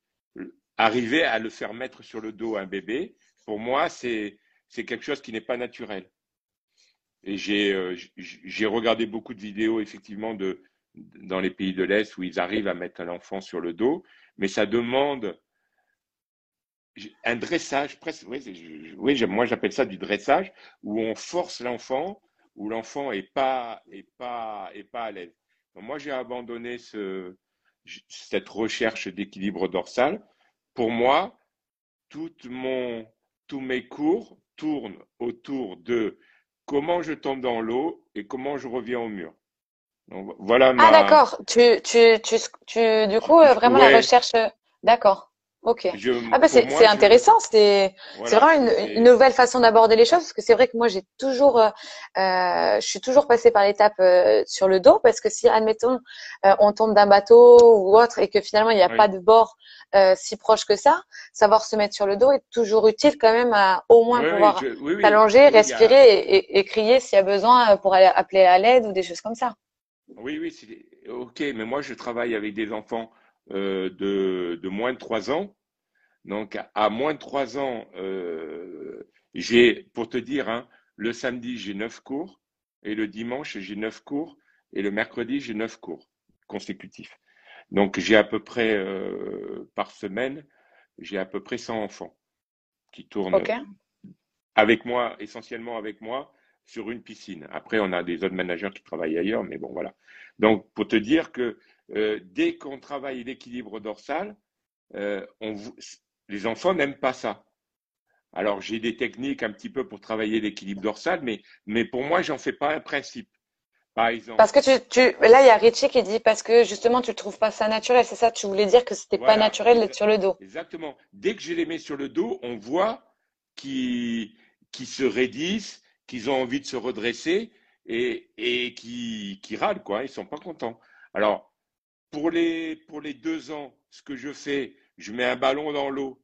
Arriver à le faire mettre sur le dos un bébé, pour moi, c'est quelque chose qui n'est pas naturel. Et j'ai euh, j'ai regardé beaucoup de vidéos, effectivement, de, dans les pays de l'Est où ils arrivent à mettre un enfant sur le dos, mais ça demande un dressage, presque, oui, oui moi j'appelle ça du dressage, où on force l'enfant, où l'enfant est pas, est pas, est pas à l'aise. moi j'ai abandonné ce, cette recherche d'équilibre dorsal. Pour moi, mon, tous mes cours tournent autour de comment je tombe dans l'eau et comment je reviens au mur. Donc, voilà Ah d'accord, tu, tu, tu, tu, du coup, vraiment la recherche, d'accord. Ok. ah bah c'est intéressant, c'est vraiment une, une, nouvelle façon d'aborder les choses parce que c'est vrai que moi j'ai toujours, euh, euh je suis toujours passée par l'étape euh, sur le dos parce que si admettons euh, on tombe d'un bateau ou autre et que finalement il n'y a pas de bord si proche que ça, savoir se mettre sur le dos est toujours utile quand même à au moins pouvoir s'allonger, respirer et, et, crier s'il y a besoin pour aller appeler à l'aide ou des choses comme ça. Oui oui ok mais moi je travaille avec des enfants euh, de, de, moins de trois ans. Donc, à moins de trois ans, euh, j'ai, pour te dire, hein, le samedi, j'ai neuf cours, et le dimanche, j'ai neuf cours, et le mercredi, j'ai neuf cours consécutifs. Donc j'ai à peu près par semaine, j'ai à peu près 100 enfants qui tournent avec moi, essentiellement avec moi, sur une piscine. Après, on a des autres managers qui travaillent ailleurs, mais bon, voilà. Donc, pour te dire que euh, dès qu'on travaille l'équilibre dorsal, euh, on, les enfants n'aiment pas ça. Alors, j'ai des techniques un petit peu pour travailler l'équilibre dorsal, mais, mais pour moi, j'en fais pas un principe. Par exemple. Parce que tu, tu là, il y a Richie qui dit parce que justement, tu ne trouves pas ça naturel. C'est ça, tu voulais dire que c'était pas naturel d'être sur le dos. Exactement. Dès que je les mets sur le dos, on voit qu'ils qui se raidissent, qu'ils ont envie de se redresser et, et qui, qui râlent, quoi. Ils sont pas contents. Alors, pour les, deux ans, ce que je fais, je mets un ballon dans l'eau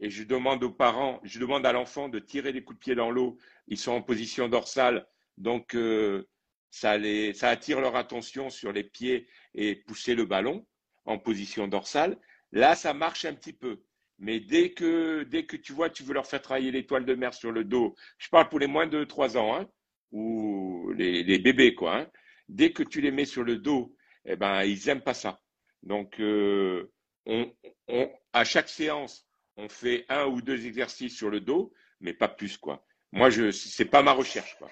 et je demande aux parents, je demande à l'enfant de tirer les coups de pied dans l'eau. Ils sont en position dorsale, donc euh, ça, attire leur attention sur les pieds et pousser le ballon en position dorsale. Là, ça marche un petit peu. Mais dès que, tu vois, tu veux leur faire travailler l'étoile de mer sur le dos, je parle pour les moins de 3 ans, hein, ou les, les, bébés, quoi. Hein, dès que tu les mets sur le dos, eh ben, ils n'aiment pas ça. Donc, euh, à chaque séance, on fait un ou deux exercices sur le dos, mais pas plus, quoi. Moi, je, c'est pas ma recherche, quoi.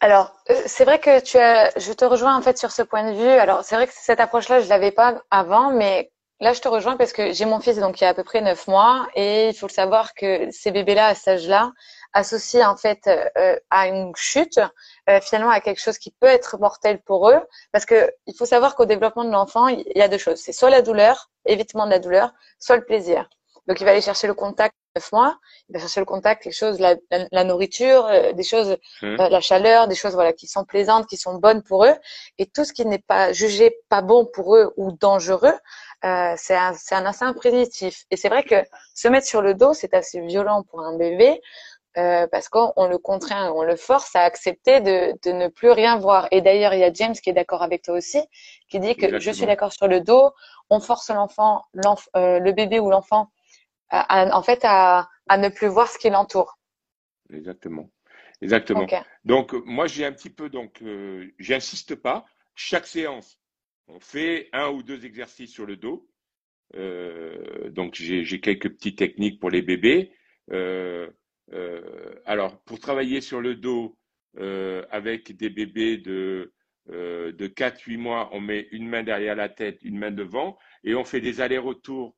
Alors, euh, c'est vrai que tu je te rejoins en fait sur ce point de vue. Alors, c'est vrai que cette approche-là, je l'avais pas avant, mais Là, je te rejoins parce que j'ai mon fils donc il y a à peu près neuf mois et il faut le savoir que ces bébés-là à cet âge-là associés en fait euh, à une chute, euh, finalement à quelque chose qui peut être mortel pour eux, parce que il faut savoir qu'au développement de l'enfant, il y a deux choses. C'est soit la douleur, évitement de la douleur, soit le plaisir. Donc il va aller chercher le contact neuf mois, il va chercher le contact, quelque chose, la, la, nourriture, euh, des choses, mmh. la chaleur, des choses voilà qui sont plaisantes, qui sont bonnes pour eux, et tout ce qui n'est pas jugé pas bon pour eux ou dangereux, euh, c'est un, un instinct primitif. Et c'est vrai que se mettre sur le dos, c'est assez violent pour un bébé euh, parce qu'on le contraint, on le force à accepter de, de ne plus rien voir. Et d'ailleurs, il y a James qui est d'accord avec toi aussi, qui dit que je suis d'accord sur le dos, on force l'enfant, euh, le bébé ou l'enfant, en fait, à, à ne plus voir ce qui l'entoure. Exactement. Exactement. Donc, moi, j'ai un petit peu, donc, euh, j'insiste pas. Chaque séance, on fait un ou deux exercices sur le dos. Donc j'ai quelques petites techniques pour les bébés. Euh, euh, alors pour travailler sur le dos avec des bébés de de 4-8 mois, on met une main derrière la tête, une main devant, et on fait des allers-retours.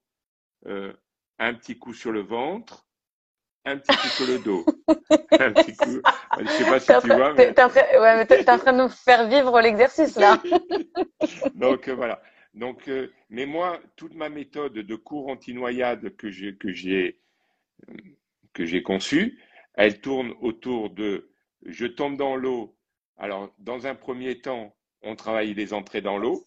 un petit coup sur le ventre, un petit coup sur le dos. un petit coup. Je sais pas si tu vois. Mais... Tu es, en train de nous faire vivre l'exercice là. Donc euh, voilà. Donc, euh, mais moi, toute ma méthode de cours anti-noyade que j'ai que j'ai que j'ai conçue, elle tourne autour de je tombe dans l'eau. Alors, dans un premier temps, on travaille les entrées dans l'eau.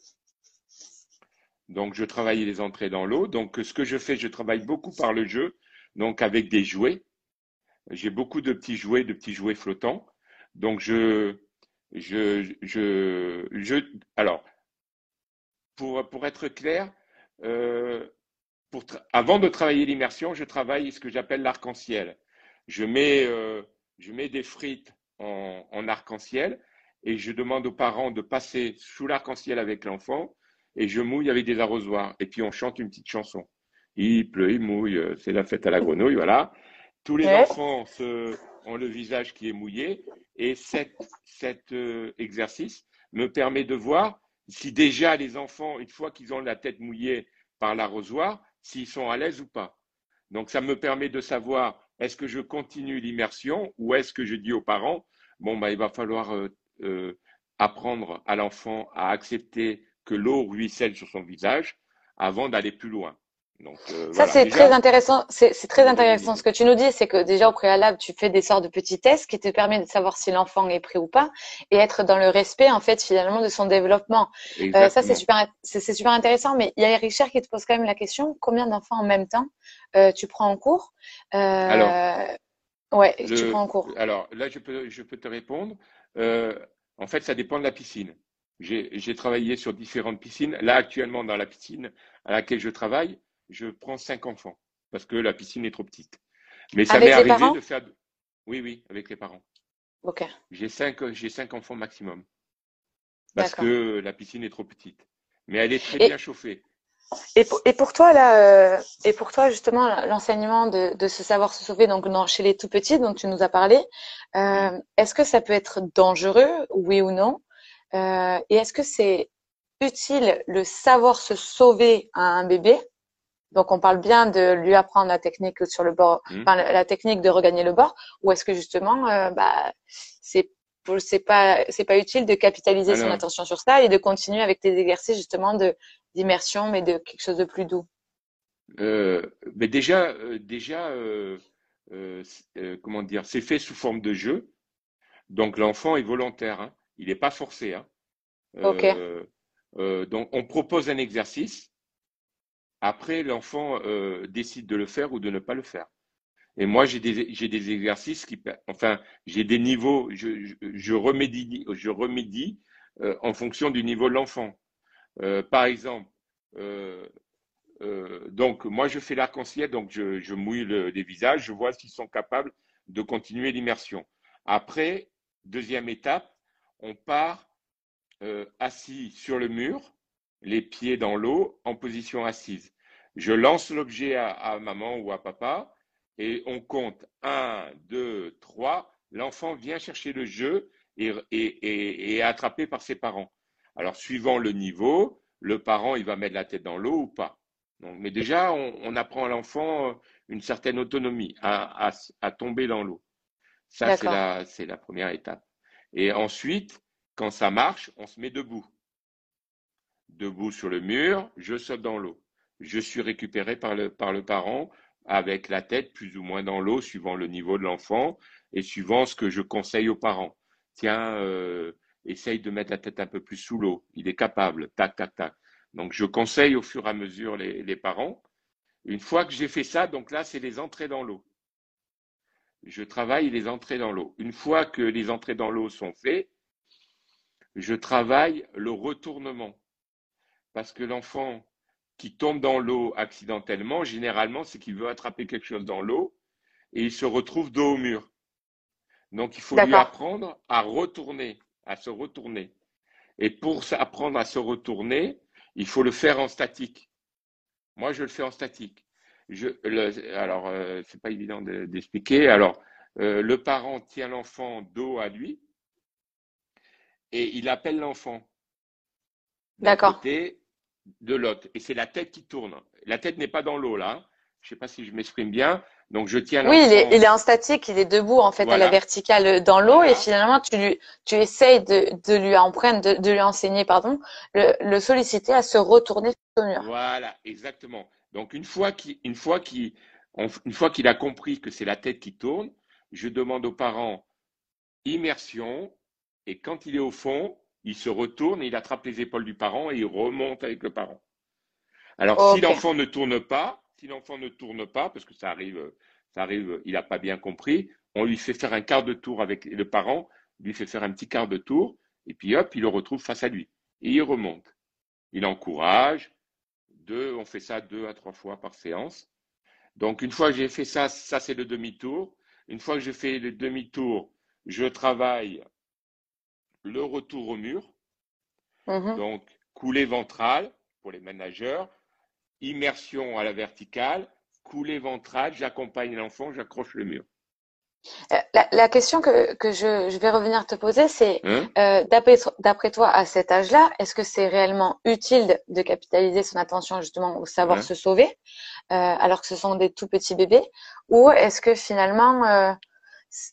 Donc, je travaille les entrées dans l'eau. Donc, ce que je fais, je travaille beaucoup par le jeu, donc avec des jouets. J'ai beaucoup de petits jouets, de petits jouets flottants. Donc, je, je, je, je alors, pour, pour être clair, euh, pour avant de travailler l'immersion, je travaille ce que j'appelle l'arc-en-ciel. Je mets, euh, je mets des frites en, en arc-en-ciel et je demande aux parents de passer sous l'arc-en-ciel avec l'enfant et je mouille avec des arrosoirs. Et puis on chante une petite chanson. Il pleut, il mouille, c'est la fête à la grenouille, voilà. Tous les enfants ont le visage qui est mouillé et cet, cet euh, exercice me permet de voir si déjà les enfants, une fois qu'ils ont la tête mouillée par l'arrosoir, s'ils sont à l'aise ou pas. Donc ça me permet de savoir est-ce que je continue l'immersion ou est-ce que je dis aux parents bon bah il va falloir euh, euh, apprendre à l'enfant à accepter que l'eau ruisselle sur son visage avant d'aller plus loin. Donc, euh, ça c'est très intéressant. C'est très intéressant ce que tu nous dis, c'est que déjà au préalable tu fais des sortes de petits tests qui te permettent de savoir si l'enfant est prêt ou pas et être dans le respect en fait finalement de son développement. Euh, ça c'est super, c'est super intéressant. Mais il y a Richard qui te pose quand même la question combien d'enfants en même temps euh, tu prends en cours? Alors, ouais, tu prends en cours. Alors là je peux je peux te répondre. En fait ça dépend de la piscine. J'ai travaillé sur différentes piscines. Là actuellement dans la piscine à laquelle je travaille je prends cinq enfants parce que la piscine est trop petite. Mais ça m'est arrivé de faire. Oui, oui, avec les parents. Ok. J'ai cinq, j'ai cinq enfants maximum parce que la piscine est trop petite. Mais elle est très bien chauffée. Et pour, et pour toi là, euh, et pour toi justement l'enseignement de, de ce savoir se sauver donc dans, chez les tout petits dont tu nous as parlé, euh, est-ce que ça peut être dangereux, oui ou non euh, Et est-ce que c'est utile le savoir se sauver à un bébé Donc on parle bien de lui apprendre la technique sur le bord, enfin la, technique de regagner le bord, ou est-ce que justement euh, bah c'est pas c'est pas utile de capitaliser son Alors. attention sur ça et de continuer avec tes exercices justement de d'immersion mais de quelque chose de plus doux? Euh, mais déjà, euh, déjà, euh, comment dire, c'est fait sous forme de jeu. Donc l'enfant est volontaire, hein. Il n'est pas forcé, hein. Donc on propose un exercice. Après, l'enfant euh, décide de le faire ou de ne pas le faire. Et moi, j'ai des, exercices qui, enfin, j'ai des niveaux. Je, remédie, euh, en fonction du niveau de l'enfant. Euh, par exemple, donc moi je fais l'arc-en-ciel, donc je, mouille le- les visages, je vois s'ils sont capables de continuer l'immersion. Après, deuxième étape, on part assis sur le mur, les pieds dans l'eau, en position assise. Je lance l'objet à, à maman ou à papa et on compte 1, 2, 3. L'enfant vient chercher le jeu et, et, et, et est attrapé par ses parents. Alors, suivant le niveau, le parent, il va mettre la tête dans l'eau ou pas. Donc, mais déjà, on, on apprend à l'enfant euh, une certaine autonomie à, à, à tomber dans l'eau. Ça, c'est D'accord. la, c'est la première étape. Et ensuite, quand ça marche, on se met debout. Debout sur le mur, je saute dans l'eau. Je suis récupéré par le, par le parent avec la tête plus ou moins dans l'eau, suivant le niveau de l'enfant et suivant ce que je conseille aux parents. Tiens, euh, essaye de mettre la tête un peu plus sous l'eau. Il est capable. Tac, tac, tac. Donc, je conseille au fur et à mesure les, les parents. Une fois que j'ai fait ça, donc là, c'est les entrées dans l'eau. Je travaille les entrées dans l'eau. Une fois que les entrées dans l'eau sont faites, je travaille le retournement. Parce que l'enfant qui tombe dans l'eau accidentellement, généralement, c'est qu'il veut attraper quelque chose dans l'eau et il se retrouve dos au mur. Donc, il faut lui apprendre à retourner, à se retourner. Et pour apprendre à se retourner, il faut le faire en statique. Moi, je le fais en statique. Je, le- alors, euh, c'est pas évident de- d'expliquer. Alors, euh, le parent tient l'enfant dos à lui et il appelle l'enfant D'accord. De l'autre. Et c'est la tête qui tourne. La tête n'est pas dans l'eau, là. Je sais pas si je m'exprime bien. Donc, je tiens Oui, il est, il est en statique, il est debout en fait à la verticale dans l'eau Voilà. et finalement tu lui, tu essayes de, de lui apprendre, de, de lui enseigner, pardon, le, le solliciter à se retourner sur le mur. Voilà, exactement. Donc, une fois qu'il, une fois qu'il, on- une fois qu'il a compris que c'est la tête qui tourne, je demande aux parents immersion. Et quand il est au fond, il se retourne et il attrape les épaules du parent et il remonte avec le parent. Alors, si l'enfant ne tourne pas, si l'enfant ne tourne pas, parce que ça arrive, ça arrive, il n'a pas bien compris, on lui fait faire un quart de tour avec le parent, lui fait faire un petit quart de tour, et puis hop, il le retrouve face à lui. Et il remonte. Il encourage. Deux, on fait ça deux à trois fois par séance. Donc, une fois que j'ai fait ça, ça c'est le demi-tour. Une fois que j'ai fait le demi-tour, je travaille le retour au mur. Mhm. Donc, coulée ventrale pour les manageurs, immersion à la verticale, coulée ventrale, j'accompagne l'enfant, j'accroche le mur. Euh, La, la question que, que je, je vais revenir te poser, c'est Hein euh, d'après toi, à cet âge-là, est-ce que c'est réellement utile de capitaliser son attention justement au savoir Ouais. se sauver, euh, alors que ce sont des tout petits bébés, ou est-ce que finalement euh,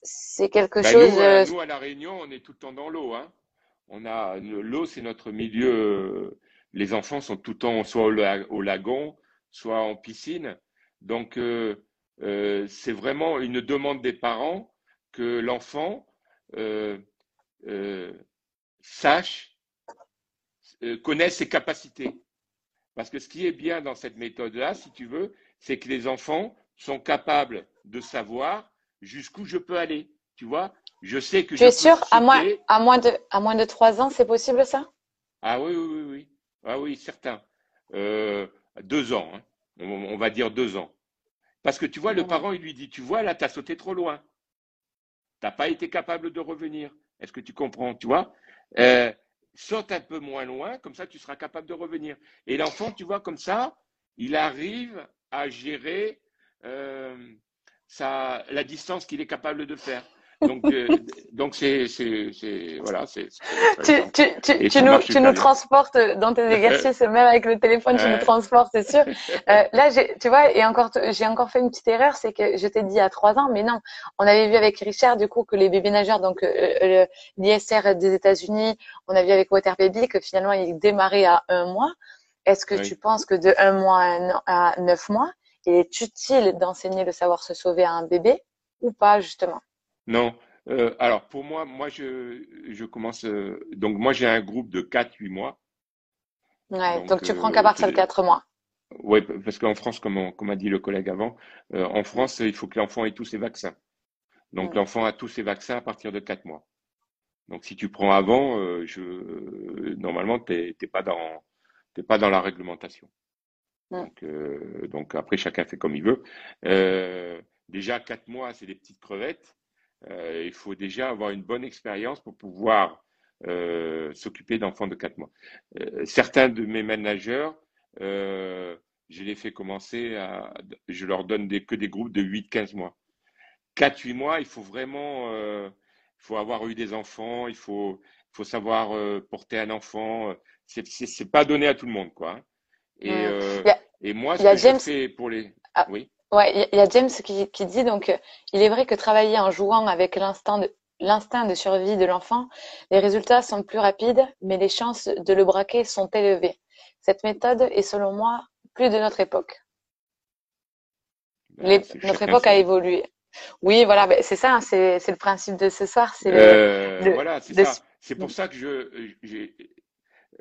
c'est quelque Ben, chose nous, euh, nous, à La Réunion, on est tout le temps dans l'eau. Hein. On a l'eau, c'est notre milieu. euh, Les enfants sont tout le temps soit au, la- au lagon, soit en piscine. Donc, euh, euh, c'est vraiment une demande des parents que l'enfant sache, connaisse ses capacités. Parce que ce qui est bien dans cette méthode-là, si tu veux, c'est que les enfants sont capables de savoir jusqu'où je peux aller. Tu vois, je sais que Tu je es peux sûr, à moins, à moins de, à moins de trois ans, c'est possible ça? Ah oui, oui, oui, oui. Ah oui, certain. Euh, deux ans, hein. on, on va dire deux ans. Parce que tu vois, le parent, il lui dit, tu vois, là, tu as sauté trop loin. Tu n'as pas été capable de revenir. Est-ce que tu comprends, tu vois? Euh, saute un peu moins loin, comme ça tu seras capable de revenir. Et l'enfant, tu vois, comme ça, il arrive à gérer euh, la distance qu'il est capable de faire. Donc, euh, donc c'est, voilà, c'est. Tu, tu, tu, tu nous, tu nous transportes dans tes exercices, même avec le téléphone, tu nous transportes, c'est sûr. Euh, là, tu vois, et encore, j'ai encore fait une petite erreur, c'est que je t'ai dit à trois ans, mais non, on avait vu avec Richard, du coup, que les bébés nageurs, donc euh, l'ISR des États-Unis, on a vu avec Water Baby que finalement, il démarrait à un mois. Est-ce que tu penses que de un mois à neuf mois, il est utile d'enseigner le savoir se sauver à un bébé ou pas, justement? Non. Euh, alors pour moi, moi je, je commence. Euh, donc moi j'ai un groupe de 4-8 mois. Ouais, donc, tu prends qu'à partir de 4 mois. Oui, parce qu'en France, comme, comme a dit le collègue avant, euh, en France, il faut que l'enfant ait tous ses vaccins. Donc l'enfant a tous ses vaccins à partir de 4 mois. Donc si tu prends avant, je, normalement, tu n'es pas, dans, pas dans la réglementation. Donc, donc, après, chacun fait comme il veut. déjà, 4 mois, c'est des petites crevettes. Euh, il faut déjà avoir une bonne expérience pour pouvoir euh, s'occuper d'enfants de 4 mois. Euh, certains de mes managers, je les fais commencer à, je leur donne que des groupes de 8-15 mois. 4-8 mois, il faut vraiment, il faut avoir eu des enfants, il faut, savoir porter un enfant. C'est, c'est, pas donné à tout le monde, quoi. Et, et moi, ce que je fais pour les, ah. oui. Ouais, il y a James qui, qui dit donc, euh, il est vrai que travailler en jouant avec l'instinct de, l'instinct de survie de l'enfant, les résultats sont plus rapides, mais les chances de le braquer sont élevées. Cette méthode est selon moi plus de notre époque. Ben, notre époque a évolué. Oui, voilà, ben, c'est ça, hein, c'est, c'est le principe de ce soir. C'est euh, voilà, c'est ça. C'est pour ça que je,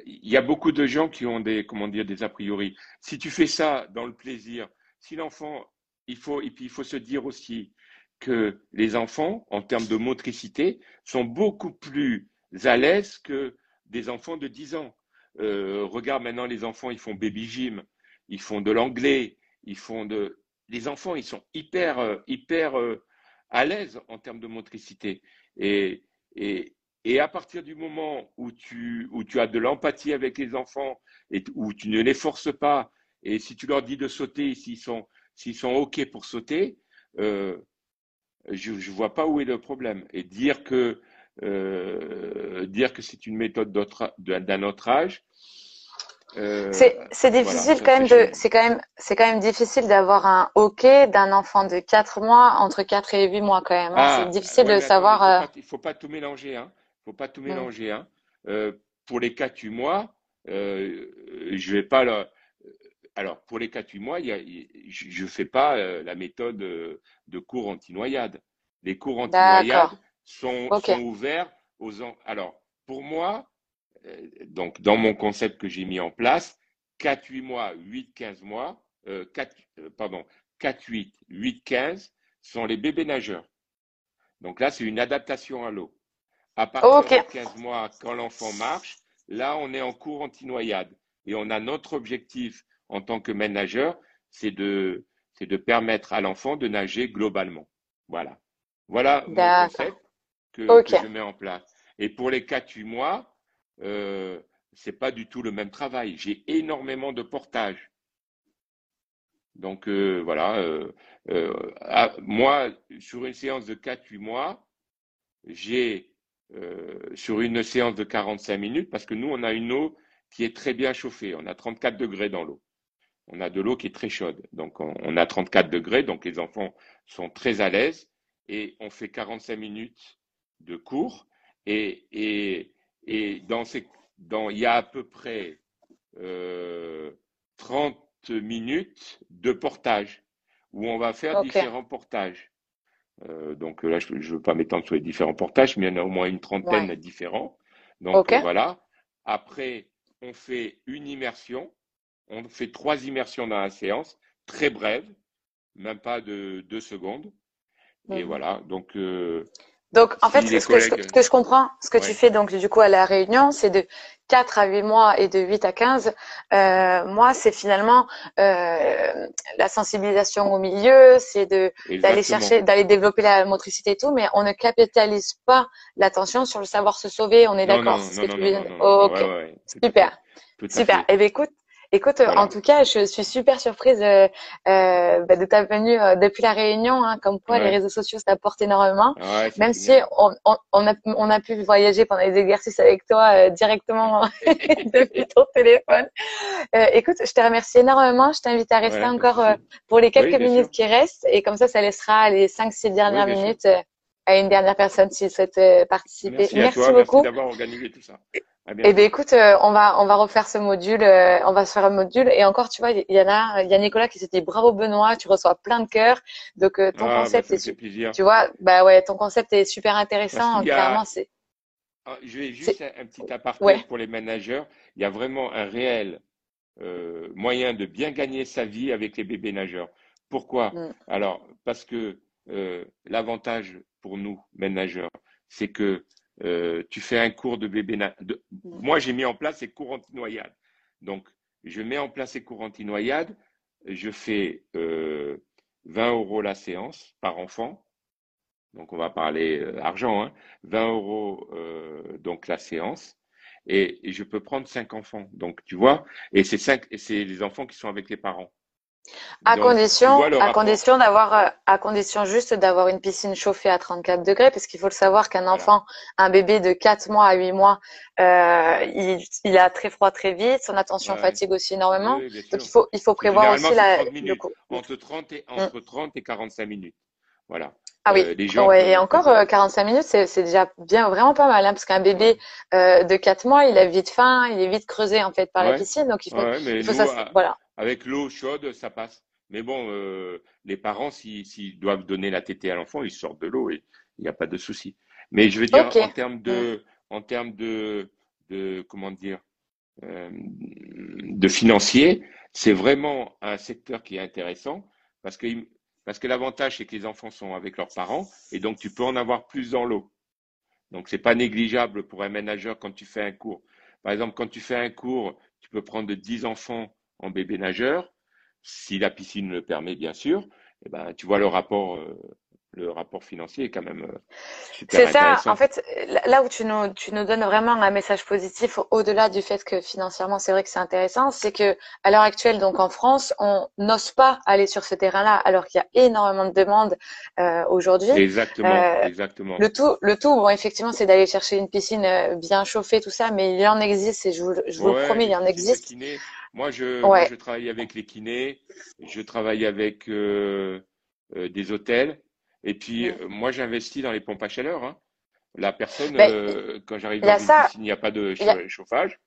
il y a beaucoup de gens qui ont des, comment dire, des a priori. Si tu fais ça dans le plaisir, si l'enfant il faut, et puis il faut se dire aussi que les enfants, en termes de motricité, sont beaucoup plus à l'aise que des enfants de 10 ans. Euh, regarde maintenant les enfants, ils font baby gym, ils font de l'anglais, ils font de. Les enfants, ils sont hyper, euh, hyper euh, à l'aise en termes de motricité. Et, et, et à partir du moment où tu, où tu as de l'empathie avec les enfants et où tu ne les forces pas, et si tu leur dis de sauter, s'ils sont s'ils sont OK pour sauter, euh, je ne vois pas où est le problème. Et dire que, euh, dire que c'est une méthode d'un autre âge. Euh, c'est difficile quand même de, c'est quand même, c'est quand même difficile d'avoir un OK d'un enfant de 4 mois entre 4 et 8 mois quand même. Hein. Ah, c'est difficile de savoir. Il ne faut, pas tout mélanger, hein. Faut pas tout mélanger, hein. pour les 4-8 mois, je vais pas le, alors, pour les 4-8 mois, je ne fais pas euh, la méthode euh, de cours anti-noyade. Les cours anti-noyade sont, ouverts aux enfants. Alors, pour moi, euh, donc dans mon concept que j'ai mis en place, 4-8 mois, 8-15 mois, 4, pardon, 4-8, 8-15 sont les bébés nageurs. Donc là, c'est une adaptation à l'eau. À partir de 15 mois, quand l'enfant marche, là, on est en cours anti-noyade. Et on a notre objectif en tant que ménageur, c'est de, c'est de permettre à l'enfant de nager globalement. Voilà. Voilà mon concept que, je mets en place. Et pour les 4-8 mois, euh, c'est pas du tout le même travail. J'ai énormément de portage. Donc euh, voilà, euh, euh, moi, sur une séance de 4-8 mois, j'ai sur une séance de 45 minutes, parce que nous, on a une eau qui est très bien chauffée. On a 34 degrés dans l'eau on a de l'eau qui est très chaude. Donc, on, a 34 degrés, donc les enfants sont très à l'aise et on fait 45 minutes de cours. Et, et, et dans ces, dans, il y a à peu près euh, 30 minutes de portage où on va faire différents portages. Euh, donc là, je ne veux pas m'étendre sur les différents portages, mais il y en a au moins une trentaine différents. Donc voilà. Après, on fait une immersion on fait trois immersions dans la séance, très brèves, même pas de deux secondes. Et mhm. voilà, donc. Euh, donc, en fait, ce, que je, comprends, ce que tu fais donc du coup à la réunion, c'est de 4 à 8 mois et de 8 à 15, euh, moi, c'est finalement euh, la sensibilisation au milieu, c'est de d'aller chercher, d'aller développer la motricité et tout, mais on ne capitalise pas l'attention sur le savoir se sauver. On est d'accord, ouais, ouais, à super. Super. Eh bien, écoute, écoute, euh, Voilà. en tout cas, je suis super surprise euh, euh, bah, de ta venue euh, depuis la Réunion, hein, comme quoi les réseaux sociaux, ça apporte énormément. Ouais, Même si on, on, on a, on a pu voyager pendant les exercices avec toi euh, directement depuis ton téléphone. Euh, écoute, je te remercie énormément. Je t'invite à rester Ouais, encore euh, pour les quelques Oui, minutes qui restent. Et comme ça, ça laissera les 5-6 dernières Oui, minutes à une dernière personne s'il souhaite participer. Merci à toi, beaucoup. merci d'avoir organisé tout ça. À Eh ben écoute, euh, on va on va refaire ce module, euh, on va se faire un module et encore tu vois, il y en a, il y a Nicolas qui s'est dit bravo Benoît, tu reçois plein de cœurs, donc euh, ton Ah, bah, concept est me fait su- plaisir. tu vois, bah ouais, ton concept est super intéressant, a- clairement c'est Ah, Je vais juste un, un petit aparté Ouais. pour les managers. Il y a vraiment un réel moyen de bien gagner sa vie avec les bébés nageurs. Pourquoi? Mm. Alors, parce que l'avantage pour nous, managers, c'est que euh, tu fais un cours de bébé de- Mm. Moi, j'ai mis en place ces cours anti-noyade. Donc, je mets en place ces cours anti-noyade. Je fais euh, 20 euros la séance par enfant. Donc, on va parler euh, argent, hein. 20 euros euh, donc la séance. Et, et je peux prendre cinq enfants. Donc, tu vois, et c'est cinq, et c'est les enfants qui sont avec les parents. À Donc, condition à condition d'avoir euh, à condition juste d'avoir une piscine chauffée à 34 degrés parce qu'il faut le savoir qu'un Voilà. enfant, un bébé de 4 mois à 8 mois, euh, il, il a très froid très vite, son attention Ouais. fatigue aussi énormément. Oui, Donc il faut il faut prévoir aussi la 30 le coup. Entre 30 et, entre 30 et 45 minutes. Voilà. Ah oui, Euh, les gens ouais, et encore euh, 45 minutes, c'est déjà bien, vraiment pas mal, hein, parce qu'un bébé euh, de 4 mois, il a vite faim, il est vite creusé en fait par la Ouais. piscine, donc il faut, Ouais, mais il faut nous, ça, à- voilà. Avec l'eau chaude, ça passe. Mais bon, euh, les parents, s'ils doivent donner la tétée à l'enfant, ils sortent de l'eau et il n'y a pas de souci. Mais je veux dire, Ok. en termes de, en termes de, de, comment dire, euh, de financier, c'est vraiment un secteur qui est intéressant parce que, parce que l'avantage, c'est que les enfants sont avec leurs parents et donc tu peux en avoir plus dans l'eau. Donc, c'est pas négligeable pour un manager quand tu fais un cours. Par exemple, quand tu fais un cours, tu peux prendre 10 enfants en bébé nageur, si la piscine le permet, bien sûr. Et ben, tu vois le rapport, euh, le rapport financier est quand même euh, C'est ça, en fait, là où tu nous, tu nous donnes vraiment un message positif, au-delà du fait que financièrement, c'est vrai que c'est intéressant, c'est que à l'heure actuelle, donc en France, on n'ose pas aller sur ce terrain-là, alors qu'il y a énormément de demandes euh, aujourd'hui. Exactement, Euh, exactement. Le tout, le tout, bon, effectivement, c'est d'aller chercher une piscine bien chauffée, tout ça, mais il en existe, et je vous, je vous le promets, il les en existe. Moi, je, Ouais. moi, je travaille avec les kinés, je travaille avec euh, euh, des hôtels, et puis euh, moi, j'investis dans les pompes à chaleur. Hein. La personne, Ben, euh, quand j'arrive dans ça. il n'y a pas de a- chauffage.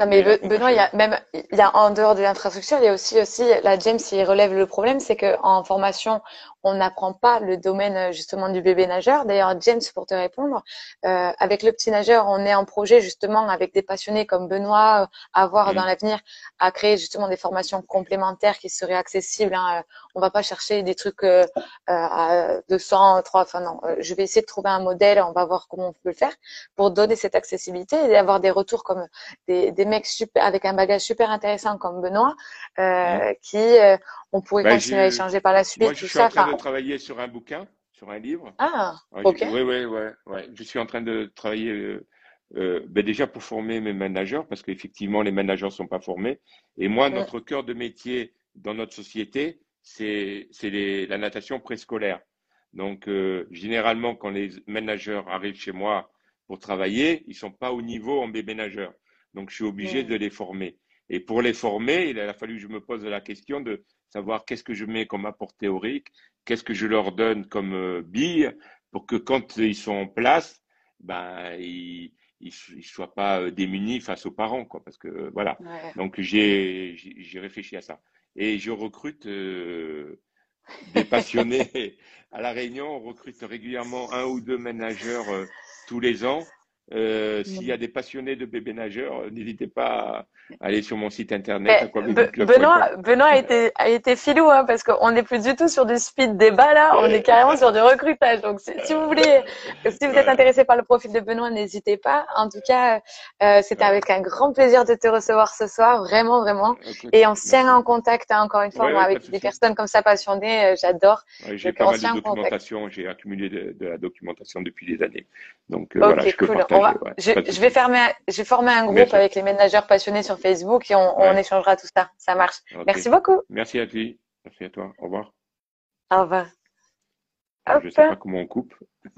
Non mais Benoît, il y a même il y a en dehors de l'infrastructure, il y a aussi aussi la James il relève le problème, c'est que en formation on n'apprend pas le domaine euh, justement du bébé nageur. D'ailleurs James pour te répondre, euh, avec le petit nageur, on est en projet justement avec des passionnés comme Benoît, euh, à voir Mm. dans l'avenir à créer justement des formations complémentaires qui seraient accessibles. Hein. On va pas chercher des trucs euh, euh, à 200, 3, enfin non. Je vais essayer de trouver un modèle, on va voir comment on peut le faire pour donner cette accessibilité et avoir des retours comme des, des mecs super, avec un bagage super intéressant comme Benoît, euh, qui euh, on pourrait Bah, continuer à échanger par la suite, Moi, tout ça. Enfin, de travailler sur un bouquin, sur un livre. ah, ok. ouais, ouais, ouais. Je suis en train de travailler euh, euh, ben déjà pour former mes managers, parce qu'effectivement, les managers ne sont pas formés. Et moi, notre cœur de métier dans notre société, c'est la natation préscolaire. Donc, euh, généralement, quand les managers arrivent chez moi pour travailler, ils sont pas au niveau en bébé nageur. Donc, je suis obligé Mm. de les former. Et pour les former, il a fallu que je me pose la question de savoir qu'est-ce que je mets comme apport théorique, qu'est-ce que je leur donne comme euh, bille pour que quand ils sont en place, ben, ils ne soient pas euh, démunis face aux parents, quoi. Parce que euh, voilà. Ouais. Donc j'ai réfléchi à ça. Et je recrute euh, des passionnés à la Réunion. On recrute régulièrement un ou deux managers euh, tous les ans. Euh, s'il y a des passionnés de bébés nageurs, euh, n'hésitez pas à aller sur mon site internet. Benoît, Benoît a été, a été filou, hein, parce qu'on n'est plus du tout sur du speed débat là, on est carrément sur du recrutage. Donc, si, vous voulez, si vous êtes intéressé par le profil de Benoît, n'hésitez pas. En tout cas, euh, c'était avec un grand plaisir de te recevoir ce soir, vraiment, vraiment. Et on se tient en contact, hein, encore une fois, moi, avec des personnes comme ça passionnées, j'adore. j'ai pas mal de documentation, j'ai accumulé de, la documentation depuis des années. Donc, voilà, je peux je, vais fermer, je vais former un groupe avec les ménageurs passionnés sur Facebook et on, échangera tout ça. Ça marche. Merci beaucoup. Merci à toi. Merci à toi. Au revoir. Au revoir. Je ne sais pas comment on coupe.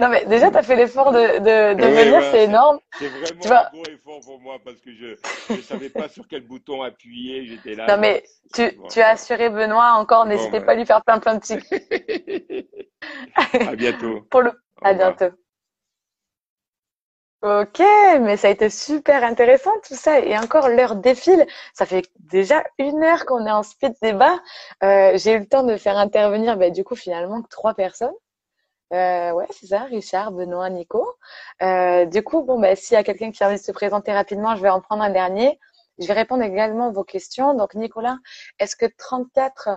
non, mais déjà, tu as fait l'effort de, de, de venir, c'est énorme. C'est vraiment un gros effort pour moi parce que je ne savais pas sur quel bouton appuyer. J'étais là. Non, mais tu, tu as assuré Benoît encore. N'hésitez pas à lui faire plein, plein de tips. à bientôt. Pour le... À bientôt. Ok, mais ça a été super intéressant tout ça. Et encore, l'heure défile. Ça fait déjà une heure qu'on est en speed débat. Euh, j'ai eu le temps de faire intervenir, bah, du coup, finalement, trois personnes. Euh, ouais, c'est ça, Richard, Benoît, Nico. Euh, du coup, bon, bah, s'il y a quelqu'un qui a envie de se présenter rapidement, je vais en prendre un dernier. Je vais répondre également à vos questions. Donc, Nicolas, est-ce que 34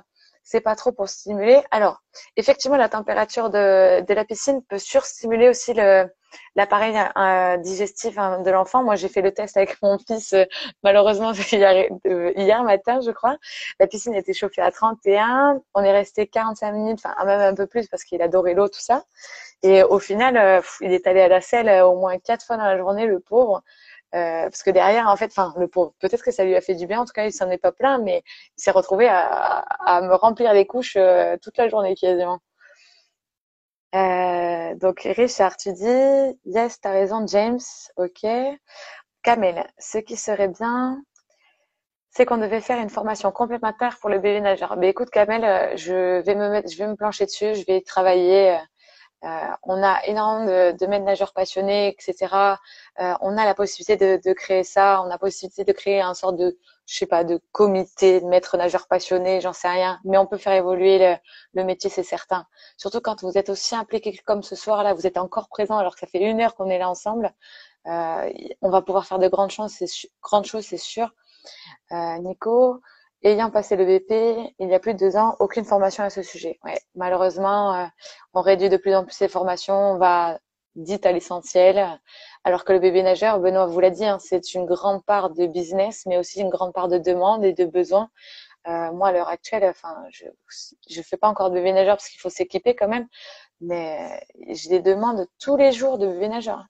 c'est pas trop pour stimuler. Alors, effectivement, la température de, de la piscine peut surstimuler aussi le, l'appareil euh, digestif hein, de l'enfant. Moi, j'ai fait le test avec mon fils, euh, malheureusement, hier, hier, matin, je crois. La piscine était chauffée à 31. On est resté 45 minutes, enfin, même un peu plus parce qu'il adorait l'eau, tout ça. Et au final, euh, il est allé à la selle au moins quatre fois dans la journée, le pauvre. Euh, parce que derrière, en fait, peut-être que ça lui a fait du bien. En tout cas, il s'en est pas plein, mais il s'est retrouvé à, me remplir les couches euh, toute la journée quasiment. Euh, donc, Richard, tu dis, yes, t'as raison, James, ok. Kamel, ce qui serait bien, c'est qu'on devait faire une formation complémentaire pour le bébé nageur. Mais écoute, Kamel, je vais me mettre, je vais me plancher dessus, je vais travailler euh, on a énormément de, de maîtres nageurs passionnés, etc. Euh, on a la possibilité de, de, créer ça, on a la possibilité de créer un sort de, je sais pas, de comité de maîtres nageurs passionnés, j'en sais rien, mais on peut faire évoluer le, le métier, c'est certain. Surtout quand vous êtes aussi impliqué comme ce soir là, vous êtes encore présent alors que ça fait une heure qu'on est là ensemble. Euh, on va pouvoir faire de grandes choses, c'est grandes choses, c'est sûr. Euh, Nico, ayant passé le BP il y a plus de deux ans, aucune formation à ce sujet. Ouais, malheureusement, euh, on réduit de plus en plus les formations, on va dites à l'essentiel, alors que le bébé nageur, Benoît vous l'a dit, hein, c'est une grande part de business, mais aussi une grande part de demande et de besoin. Euh, moi, à l'heure actuelle, enfin, je je fais pas encore de bébé nageur parce qu'il faut s'équiper quand même, mais j'ai des demandes tous les jours de bébé nageur.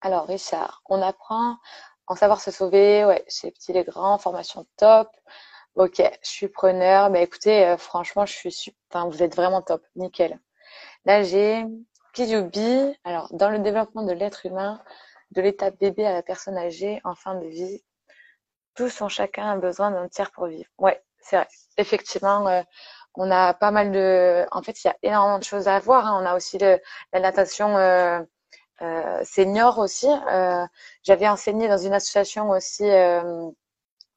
Alors, Richard, on apprend en savoir se sauver, ouais, chez Petit les Grands, formation top. Ok, je suis preneur. Mais écoutez, euh, franchement, je suis enfin, vous êtes vraiment top, nickel. Là, j'ai. Alors, dans le développement de l'être humain, de l'étape bébé à la personne âgée en fin de vie, tous ont chacun un besoin d'un tiers pour vivre. Ouais, c'est vrai. Effectivement, euh, on a pas mal de. En fait, il y a énormément de choses à voir. Hein. On a aussi la natation. Euh, euh, seniors aussi. Euh, j'avais enseigné dans une association aussi euh,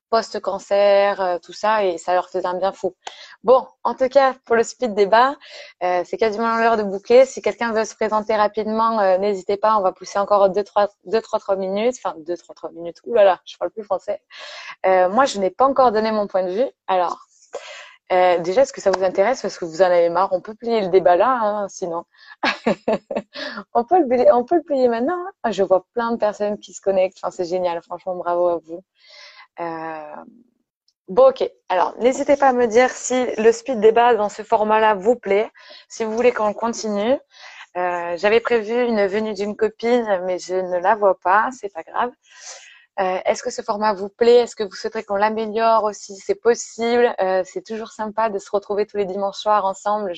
post-cancer, tout ça, et ça leur faisait un bien fou. Bon, en tout cas, pour le speed débat, c'est quasiment l'heure de boucler. Si quelqu'un veut se présenter rapidement, n'hésitez pas, on va pousser encore deux, trois, deux, trois, trois minutes. Enfin, deux, trois, trois minutes. Ouh là là, je parle plus français. moi, je n'ai pas encore donné mon point de vue. Alors, euh, déjà, est-ce que ça vous intéresse? Parce que vous en avez marre. On peut plier le débat là, hein, sinon. on, peut le, on peut le plier maintenant. Hein. Ah, je vois plein de personnes qui se connectent. Enfin, c'est génial. Franchement, bravo à vous. Euh... Bon, ok. Alors, n'hésitez pas à me dire si le speed débat dans ce format-là vous plaît, si vous voulez qu'on continue. Euh, J'avais prévu une venue d'une copine, mais je ne la vois pas. C'est pas grave. Euh, est-ce que ce format vous plaît? Est-ce que vous souhaiterez qu'on l'améliore aussi C'est possible? Euh, c'est toujours sympa de se retrouver tous les dimanches soirs ensemble.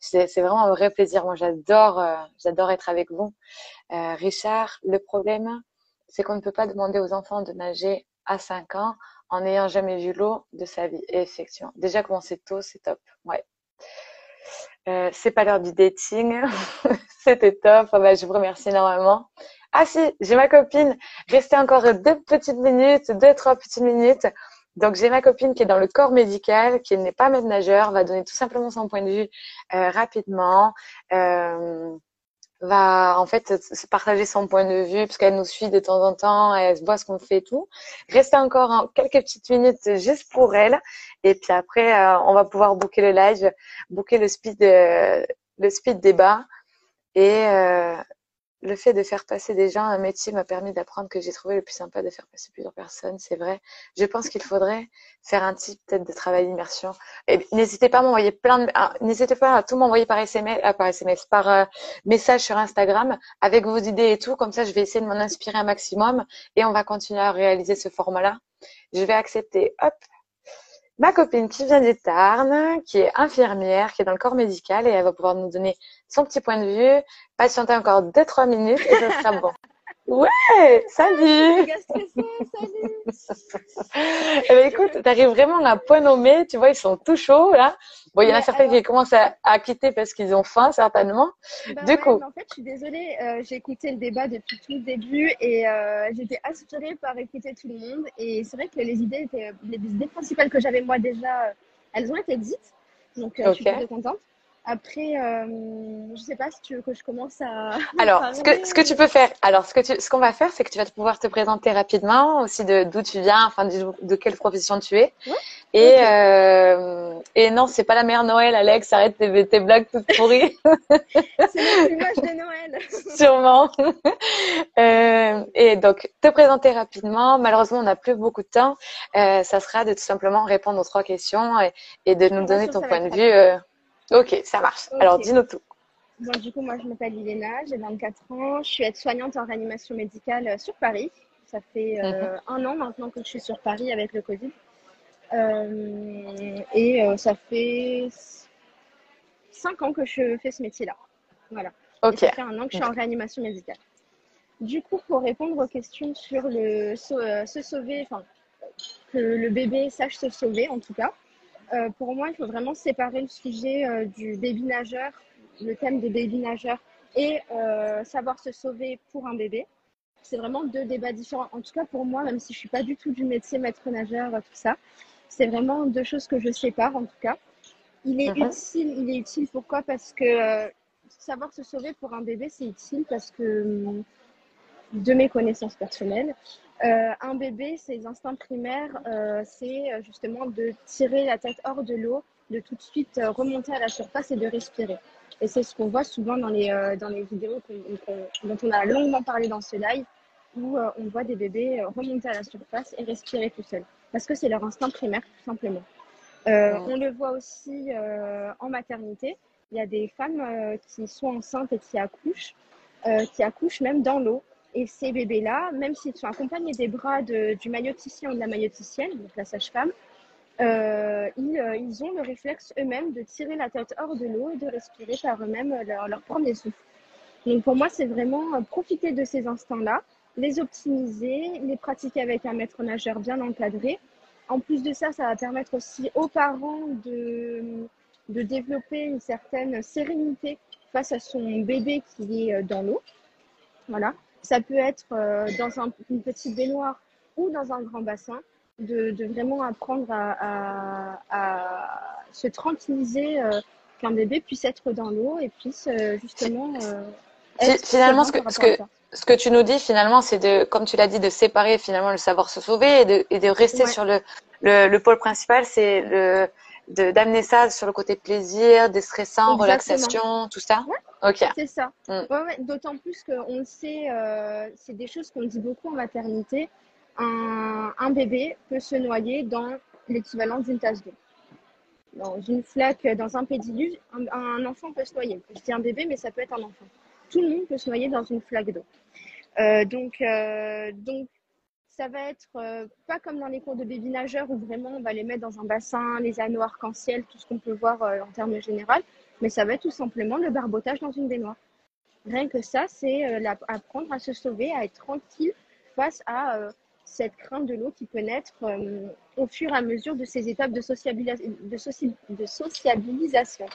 C'est, vraiment un vrai plaisir. Moi, j'adore, euh, j'adore être avec vous. Richard, le problème, c'est qu'on ne peut pas demander aux enfants de nager à 5 ans en n'ayant jamais vu l'eau de sa vie. Et effectivement, déjà commencer tôt, c'est top. Ouais. c'est pas l'heure du dating. C'était top. Ah bah, je vous remercie énormément. Ah si, j'ai ma copine. Restez encore deux petites minutes, deux, trois petites minutes. Donc j'ai ma copine qui est dans le corps médical, qui n'est pas nageur, va donner tout simplement son point de vue euh, rapidement. Euh, va en fait partager son point de vue parce qu'elle nous suit de temps en temps, elle voit ce qu'on fait et tout. Restez encore quelques petites minutes juste pour elle et puis après euh, on va pouvoir booker le live, booker le speed euh, le speed débat et euh, le fait de faire passer des gens un métier m'a permis d'apprendre que j'ai trouvé le plus sympa de faire passer plusieurs personnes, c'est vrai. Je pense qu'il faudrait faire un type peut-être de travail d'immersion. Et n'hésitez pas à m'envoyer plein ah, n'hésitez pas à tout m'envoyer par SMS, euh, par SMS, par euh, message sur Instagram avec vos idées et tout. Comme ça, je vais essayer de m'en inspirer un maximum et on va continuer à réaliser ce format-là. Je vais accepter, hop, ma copine qui vient Tarn, qui est infirmière, qui est dans le corps médical et elle va pouvoir nous donner son petit point de vue, patienter encore 2-3 minutes et ce sera bon. Ouais, salut. salut. eh ben, écoute, t'arrives vraiment à point nommé, tu vois, ils sont tout chauds là. Bon, il y en a certains qui commencent à, quitter parce qu'ils ont faim, certainement. Bah du coup. en fait, je suis désolée, euh, j'ai écouté le débat depuis tout le début et euh, j'étais inspirée par écouter tout le monde. Et c'est vrai que les idées, étaient, les idées principales que j'avais moi déjà, elles ont été dites. Donc, euh, je suis très contente. Après, euh, je sais pas si tu veux que je commence à. Alors, ce que, ce que tu peux faire, alors ce que tu, ce qu'on va faire, c'est que tu vas pouvoir te présenter rapidement aussi de d'où tu viens, enfin de, de quelle profession tu es. Et euh, et non, c'est pas la mère Noël, Alex. Arrête tes, tes blagues toutes pourries. c'est l'image de Noël. Sûrement. euh, et donc te présenter rapidement. Malheureusement, on n'a plus beaucoup de temps. Euh, ça sera de tout simplement répondre aux trois questions et, et de nous donner ton point de vue. Ok, ça marche. Alors, dis-nous tout. Du coup, moi, je m'appelle Iléna, j'ai 24 ans. Je suis aide-soignante en réanimation médicale euh, sur Paris. Ça fait euh, mhm. un an maintenant que je suis sur Paris avec le Covid. Euh, et ça fait cinq ans que je fais ce métier-là. Voilà. Ok. ça fait un an que je suis en réanimation médicale. Du coup, pour répondre aux questions sur le se sauver, enfin, que le bébé sache se sauver en tout cas, euh, pour moi, il faut vraiment séparer le sujet euh, du baby nageur, le thème des baby nageurs et euh, savoir se sauver pour un bébé. C'est vraiment deux débats différents. En tout cas, pour moi, même si je suis pas du tout du métier maître nageur, tout ça, c'est vraiment deux choses que je sépare en tout cas. Il est mhm. utile. Il est utile pourquoi? Parce que savoir se sauver pour un bébé, c'est utile parce que de mes connaissances personnelles, euh, un bébé, ses instincts primaires, euh, c'est euh, justement de tirer la tête hors de l'eau, de tout de suite remonter à la surface et de respirer. Et c'est ce qu'on voit souvent dans les, dans les vidéos dont on a longuement parlé dans ce live, où on voit des bébés remonter à la surface et respirer tout seuls. Parce que c'est leur instinct primaire, tout simplement. on le voit aussi en maternité. Il y a des femmes qui sont enceintes et qui accouchent, qui accouchent même dans l'eau. Et ces bébés-là, même s'ils sont accompagnés des bras du mailloticien ou de la mailloticienne, donc la sage-femme, euh, euh, ils, ont le réflexe eux-mêmes de tirer la tête hors de l'eau et de respirer par eux-mêmes leur, leur, premier souffle. Donc pour moi, c'est vraiment euh, profiter de ces instants-là, les optimiser, les pratiquer avec un maître nageur bien encadré. En plus de ça, ça va permettre aussi aux parents de développer une certaine sérénité face à son bébé qui est dans l'eau. Voilà. Ça peut être euh, dans un, une petite baignoire ou dans un grand bassin, de, de vraiment apprendre à, à, à se tranquilliser, euh, qu'un bébé puisse être dans l'eau et puisse euh, justement. finalement, ce que, ce, que, ce que tu nous dis, finalement, c'est de, comme tu l'as dit, de séparer finalement le savoir se sauver et de, et de rester sur le, le, le pôle principal, c'est le d'amener ça sur le côté plaisir, déstressant, relaxation, tout ça. Ok. C'est ça. Mm. D'autant plus qu'on le sait, euh, c'est des choses qu'on dit beaucoup en maternité. Un, un, bébé peut se noyer dans l'équivalent d'une tasse d'eau. Dans une flaque, dans un pédiluve, un, enfant peut se noyer. Je dis un bébé, mais ça peut être un enfant. Tout le monde peut se noyer dans une flaque d'eau. Euh, donc, euh, donc ça va être euh, pas comme dans les cours de baby nageurs où vraiment on va les mettre dans un bassin, les anneaux arc-en-ciel, tout ce qu'on peut voir euh, en termes généraux, mais ça va être tout simplement le barbotage dans une baignoire. Rien que ça, c'est euh, apprendre à se sauver, à être tranquille face à cette crainte de l'eau qui peut naître au fur et à mesure de ces étapes de, de, de sociabilisation.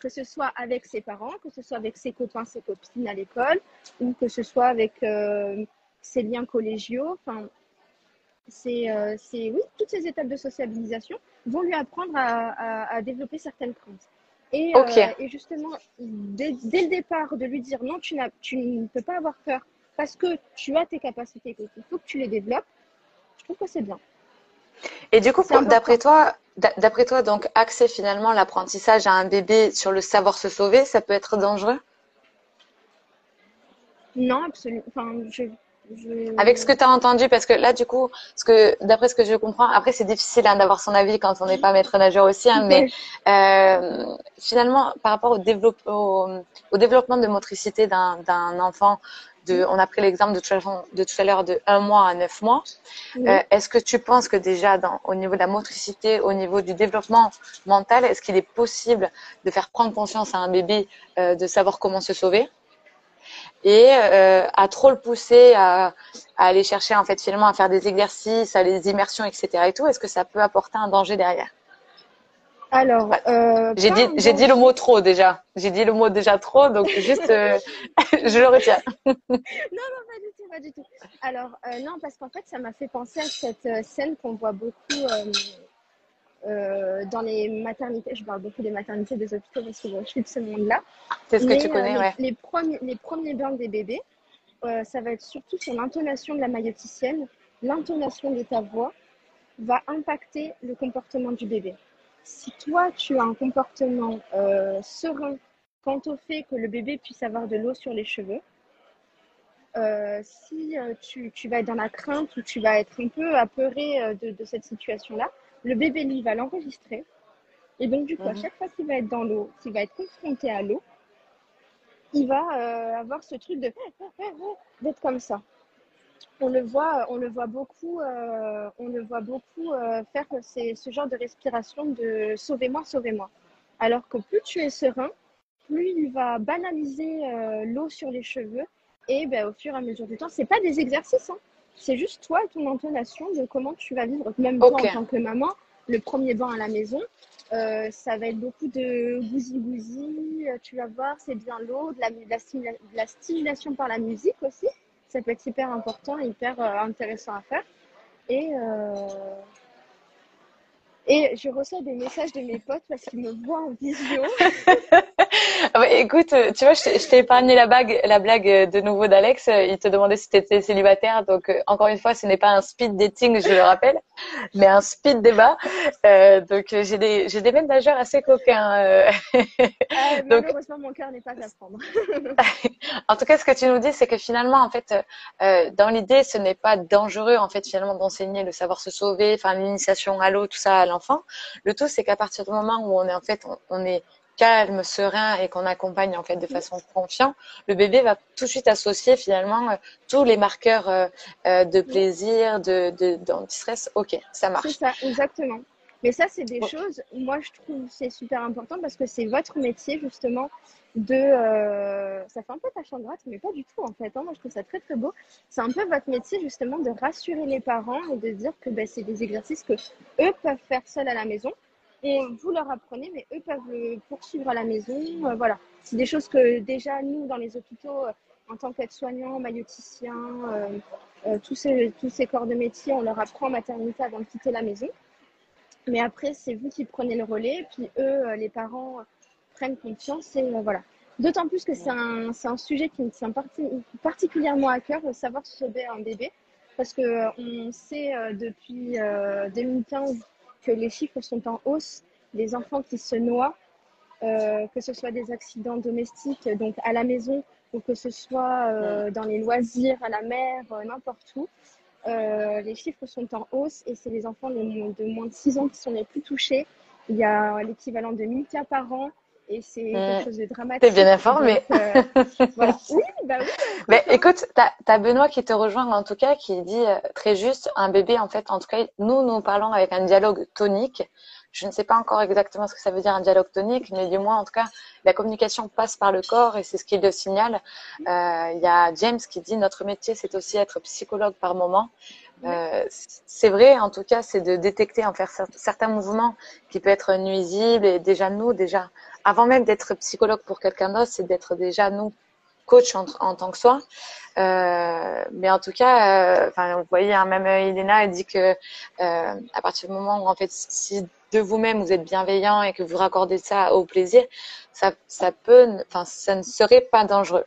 Que ce soit avec ses parents, que ce soit avec ses copains, ses copines à l'école, ou que ce soit avec ses liens collégiaux. Enfin, euh, c'est, oui, toutes ces étapes de sociabilisation vont lui apprendre à, à, développer certaines craintes. Et, euh, et justement, dès, dès le départ, de lui dire non, tu, n'as, tu ne peux pas avoir peur parce que tu as tes capacités, qu'il faut que tu les développes, je trouve que c'est bien. Et du coup, d'après toi, d'a- d'après toi, donc axer finalement l'apprentissage à un bébé sur le savoir se sauver, ça peut être dangereux? Non, absolument. Enfin, je, je... Avec ce que tu as entendu, parce que là, du coup, ce que, d'après ce que je comprends, après, c'est difficile hein, d'avoir son avis quand on n'est pas maître nageur aussi, hein, mais euh, finalement, par rapport au, développe- au, au développement de motricité d'un enfant, de, on a pris l'exemple de, tout à l'heure- de tout à l'heure de 1 mois à 9 mois, Oui. Euh, est-ce que tu penses que déjà, dans, au niveau de la motricité, au niveau du développement mental, est-ce qu'il est possible de faire prendre conscience à un bébé euh, de savoir comment se sauver? Et euh, à trop le pousser à, à aller chercher en fait finalement à faire des exercices, à des immersions, etc. Et tout, est-ce que ça peut apporter un danger derrière? Alors, euh, J'ai dit, j'ai dit le mot trop déjà. J'ai dit le mot déjà trop, donc juste, euh, je le retiens. Non, non, pas du tout, pas du tout. Alors, non, parce qu'en fait, ça m'a fait penser à cette scène qu'on voit beaucoup euh, dans les maternités. Je parle beaucoup des maternités, des hôpitaux, parce que bon, je suis de ce monde-là. C'est ce que tu connais, euh, les, ouais. les premiers, les premiers bains des bébés, euh, ça va être surtout sur l'intonation de la mailloticienne. L'intonation de ta voix va impacter le comportement du bébé. Si toi, tu as un comportement serein quant au fait que le bébé puisse avoir de l'eau sur les cheveux, euh, si euh, tu, tu vas être dans la crainte ou tu vas être un peu apeuré euh, de, de cette situation-là, le bébé, lui, va l'enregistrer. Et donc, du coup, à Mhm. chaque fois qu'il va être dans l'eau, qu'il va être confronté à l'eau, il va euh, avoir ce truc de d'être comme ça. On le voit, on le voit beaucoup, euh, on le voit beaucoup euh, faire ces- ce genre de respiration de sauvez-moi, sauvez-moi. Alors que plus tu es serein, plus il va banaliser l'eau sur les cheveux et ben, au fur et à mesure du temps, c'est pas des exercices, hein. C'est juste toi ton intonation de comment tu vas vivre. Même toi en tant que maman, le premier bain à la maison, euh, ça va être beaucoup de gousi-gousi, euh, tu vas voir, c'est bien l'eau, de la, de la stimula- de la stimulation par la musique aussi. Ça peut être hyper important, hyper euh, intéressant à faire. Et, euh, et je reçois des messages de mes potes parce qu'ils me voient en visio. Ah ouais, écoute, euh, tu vois, je t'ai épargné la bague, la blague euh, de nouveau d'Alex. Euh, Il te demandait si tu étais célibataire. Donc, encore une fois, ce n'est pas un speed dating, je le rappelle, mais un speed débat. Euh, donc, j'ai des, des nageurs assez coquins. euh. Donc- malheureusement, mon cœur n'est pas à prendre. En tout cas, ce que tu nous dis, c'est que finalement, en fait, euh, dans l'idée, ce n'est pas dangereux, en fait, finalement, d'enseigner le savoir se sauver, enfin, l'initiation à l'eau, tout ça l'enfant. Le tout, c'est qu'à partir du moment où on est, en fait, on, on est calme, serein et qu'on accompagne, en fait, de façon confiante, le bébé va tout de suite associer, finalement, euh, tous les marqueurs euh, euh, de plaisir, de, de, d'anti-stress. Ok, ça C'est marche. ça, exactement. Mais ça, c'est des Ouais. choses, moi, je trouve c'est super important parce que c'est votre métier, justement, de. euh, ça fait un peu tâche en gratte, mais pas du tout, en fait. hein. Moi, je trouve ça très, très beau. C'est un peu votre métier, justement, de rassurer les parents et de dire que ben, c'est des exercices que eux peuvent faire seuls à la maison. Et vous leur apprenez, mais eux peuvent le poursuivre à la maison. Euh, voilà. C'est des choses que déjà, nous, dans les hôpitaux, euh, en tant qu'aide-soignants, mailloticiens, euh, euh, tous, ces, tous ces corps de métier, on leur apprend en maternité avant de quitter la maison. Mais après, c'est vous qui prenez le relais, puis eux, euh, les parents, prennent confiance et euh, voilà. D'autant plus que c'est un, un sujet qui me tient parti- particulièrement à cœur, de savoir sauver un bébé, parce que euh, on sait depuis euh, 2015 que les chiffres sont en hausse des enfants qui se noient, euh, que ce soit des accidents domestiques, donc à la maison, ou que ce soit euh, dans les loisirs, à la mer, euh, n'importe où. Euh, les chiffres sont en hausse et c'est les enfants de moins, de moins de 6 ans qui sont les plus touchés. Il y a l'équivalent de 1000 cas par an et c'est quelque chose de dramatique. T'es bien informé. Euh, voilà. Oui, bah oui. Mais écoute, t'as as Benoît qui te rejoint en tout cas, qui dit euh, très juste, un bébé en fait, en tout cas, nous nous parlons avec un dialogue tonique. Je ne sais pas encore exactement ce que ça veut dire un dialogue tonique, mais du moins en tout cas, la communication passe par le corps et c'est ce qui le signale. Euh, Il y a James qui dit notre métier c'est aussi être psychologue par moment. Euh, c'est vrai, en tout cas, c'est de détecter en faire cer- certains mouvements qui peuvent être nuisibles et déjà nous, déjà, avant même d'être psychologue pour quelqu'un d'autre, c'est d'être déjà nous coach en, en tant que soi. Euh, mais en tout cas, euh, vous voyez, hein, même Elena, elle dit que euh, à partir du moment où en fait, si de vous-même, vous êtes bienveillant et que vous raccordez ça au plaisir, ça, ça peut, enfin, ça ne serait pas dangereux.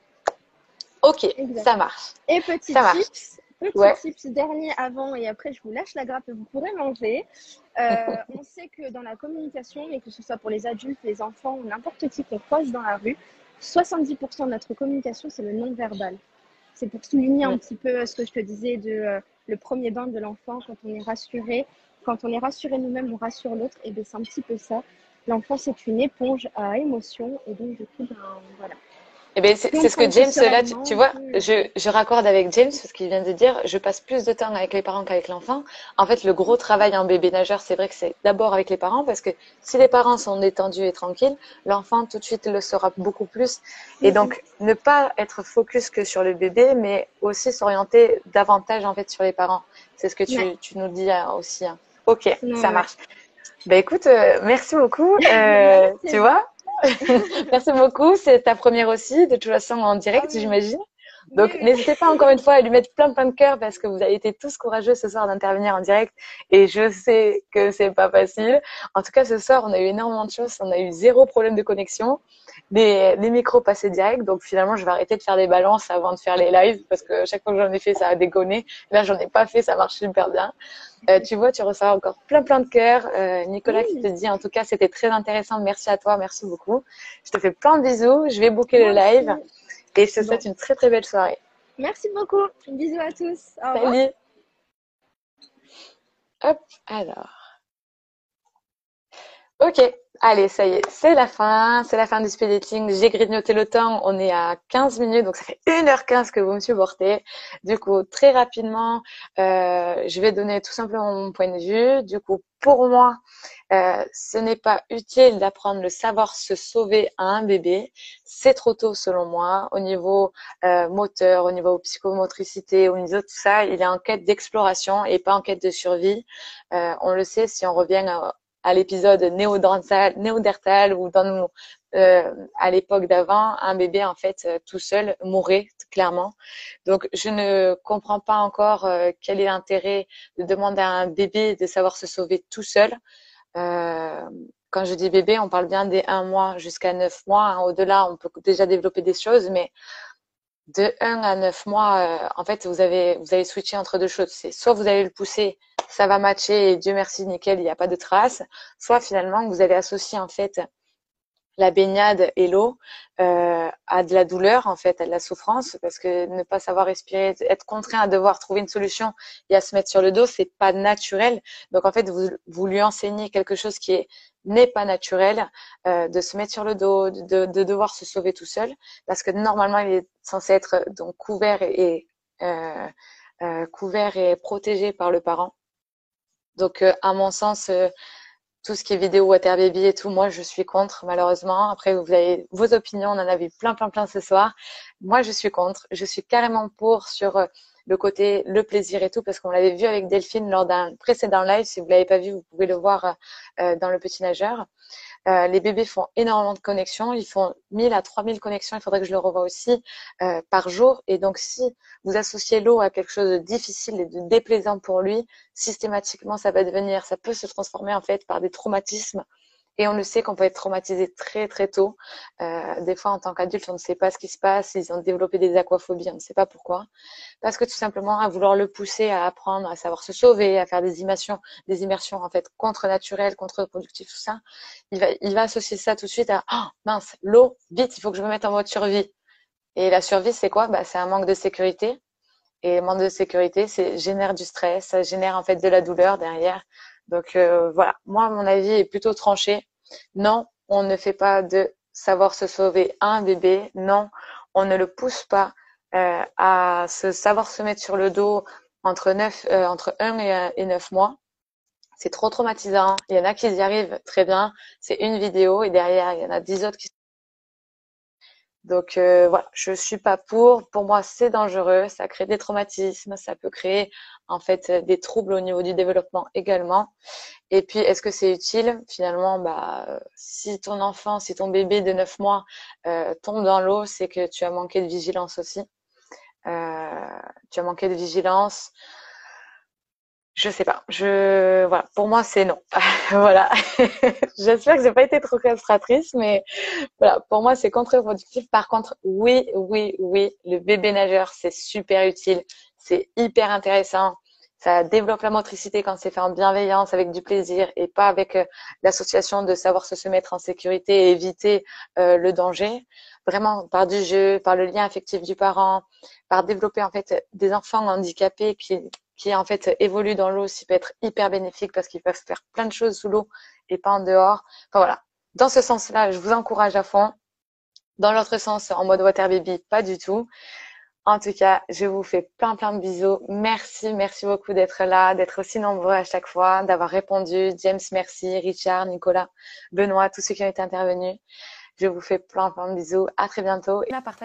Ok, ça marche. Et petit Ça tips, petit Ouais. tips dernier avant et après je vous lâche la grappe et vous pourrez manger. Euh, on sait que dans la communication, et que ce soit pour les adultes, les enfants ou n'importe qui qu'on croise dans la rue, 70% de notre communication c'est le non-verbal. C'est pour souligner un petit peu ce que je te disais de euh, le premier bain de l'enfant quand on est rassuré. Quand on est rassuré nous-mêmes, on rassure l'autre. Et bien c'est un petit peu ça. L'enfant c'est une éponge à émotions et donc du coup ben, voilà. Eh ben, c'est ce que James, là, tu, vois, je, je raccorde avec James ce qu'il vient de dire. Je passe plus de temps avec les parents qu'avec l'enfant. En fait, le gros travail en bébé nageur, c'est vrai que c'est d'abord avec les parents parce que si les parents sont détendus et tranquilles, l'enfant tout de suite le sera beaucoup plus. Et Mhm. donc, ne pas être focus que sur le bébé, mais aussi s'orienter davantage, en fait, sur les parents. C'est ce que tu, Ouais. tu nous dis euh, aussi. hein. Ok, ça marche. Ben écoute, euh, merci beaucoup. Euh, tu vois, merci beaucoup. C'est ta première aussi, de toute façon en direct, Ah j'imagine. Donc Oui, oui. n'hésitez pas encore une fois à lui mettre plein plein de cœur parce que vous avez été tous courageux ce soir d'intervenir en direct et je sais que c'est pas facile. En tout cas ce soir on a eu énormément de choses, on a eu zéro problème de connexion, les, les micros passaient direct donc finalement je vais arrêter de faire des balances avant de faire les lives parce que chaque fois que j'en ai fait ça a déconné. Là j'en ai pas fait, ça marche super bien. Euh, tu vois, tu reçois encore plein plein de cœur. Euh, Nicolas qui te dit en tout cas c'était très intéressant, merci à toi, merci beaucoup. Je te fais plein de bisous, je vais booker le live. Et je te Bon. souhaite une très très belle soirée. Merci beaucoup. Bisous à tous. Au revoir. Salut. Hop, alors. Ok, allez, ça y est, c'est la fin, c'est la fin du speed dating. J'ai grignoté le temps, on est à 15 minutes, donc ça fait 1h15 que vous me supportez. Du coup, très rapidement, euh, je vais donner tout simplement mon point de vue. Du coup, pour moi, euh, ce n'est pas utile d'apprendre le savoir se sauver à un bébé. C'est trop tôt selon moi. Au niveau euh, moteur, au niveau psychomotricité, au niveau de tout ça, il est en quête d'exploration et pas en quête de survie. Euh, on le sait si on revient à, à l'épisode néodertal, néodertal ou dans nos, euh, à l'époque d'avant, un bébé en fait euh, tout seul mourait clairement. Donc je ne comprends pas encore euh, quel est l'intérêt de demander à un bébé de savoir se sauver tout seul. Euh, quand je dis bébé, on parle bien des 1 mois jusqu'à 9 mois. Au-delà, on peut déjà développer des choses, mais de 1 à 9 mois, euh, en fait, vous avez, vous avez switché entre deux choses. C'est soit vous allez le pousser, ça va matcher et Dieu merci, nickel, il n'y a pas de traces. Soit finalement, vous allez associer en fait la baignade et l'eau euh, à de la douleur, en fait, à de la souffrance, parce que ne pas savoir respirer, être contraint à devoir trouver une solution et à se mettre sur le dos, c'est pas naturel. Donc en fait, vous, vous lui enseignez quelque chose qui est n'est pas naturel, euh, de se mettre sur le dos, de, de devoir se sauver tout seul, parce que normalement il est censé être donc couvert et euh, euh, couvert et protégé par le parent. Donc euh, à mon sens, euh, tout ce qui est vidéo water baby et tout, moi je suis contre malheureusement. Après vous avez vos opinions, on en a vu plein plein plein ce soir. Moi je suis contre, je suis carrément pour sur euh, le côté le plaisir et tout parce qu'on l'avait vu avec Delphine lors d'un précédent live. Si vous l'avez pas vu, vous pouvez le voir euh, dans le petit nageur. Euh, les bébés font énormément de connexions, ils font 1000 à 3000 connexions, il faudrait que je le revoie aussi euh, par jour. Et donc si vous associez l'eau à quelque chose de difficile et de déplaisant pour lui, systématiquement ça va devenir, ça peut se transformer en fait par des traumatismes. Et on le sait qu'on peut être traumatisé très très tôt. Euh, des fois, en tant qu'adulte, on ne sait pas ce qui se passe. Ils ont développé des aquaphobies, on ne sait pas pourquoi. Parce que tout simplement, à vouloir le pousser à apprendre, à savoir se sauver, à faire des immersions, des immersions en fait contre naturelles, contre productives, tout ça, il va, il va associer ça tout de suite à oh, mince, l'eau, vite, il faut que je me mette en mode survie. Et la survie, c'est quoi? Bah, C'est un manque de sécurité. Et le manque de sécurité, c'est génère du stress, ça génère en fait de la douleur derrière. Donc euh, voilà, moi mon avis est plutôt tranché. Non, on ne fait pas de savoir se sauver un bébé. Non, on ne le pousse pas euh, à se savoir se mettre sur le dos entre 9, euh, entre 1 et, et 9 mois. C'est trop traumatisant. Il y en a qui y arrivent très bien. C'est une vidéo et derrière, il y en a 10 autres qui donc euh, voilà, je suis pas pour. Pour moi, c'est dangereux, ça crée des traumatismes, ça peut créer en fait des troubles au niveau du développement également. Et puis, est-ce que c'est utile? Finalement, bah, si ton enfant, si ton bébé de 9 mois euh, tombe dans l'eau, c'est que tu as manqué de vigilance aussi. Euh, tu as manqué de vigilance. Je sais pas. Je voilà, pour moi c'est non. voilà. J'espère que j'ai pas été trop castratrice, mais voilà, pour moi c'est contre-productif. Par contre, oui, oui, oui, le bébé nageur c'est super utile, c'est hyper intéressant. Ça développe la motricité quand c'est fait en bienveillance, avec du plaisir et pas avec euh, l'association de savoir se, se mettre en sécurité et éviter euh, le danger. Vraiment par du jeu, par le lien affectif du parent, par développer en fait des enfants handicapés qui qui en fait évoluent dans l'eau aussi peut être hyper bénéfique parce qu'ils peuvent faire plein de choses sous l'eau et pas en dehors. Enfin voilà. Dans ce sens-là, je vous encourage à fond. Dans l'autre sens, en mode water baby, pas du tout. En tout cas, je vous fais plein plein de bisous. Merci, merci beaucoup d'être là, d'être aussi nombreux à chaque fois, d'avoir répondu. James, merci. Richard, Nicolas, Benoît, tous ceux qui ont été intervenus. Je vous fais plein plein de bisous. À très bientôt.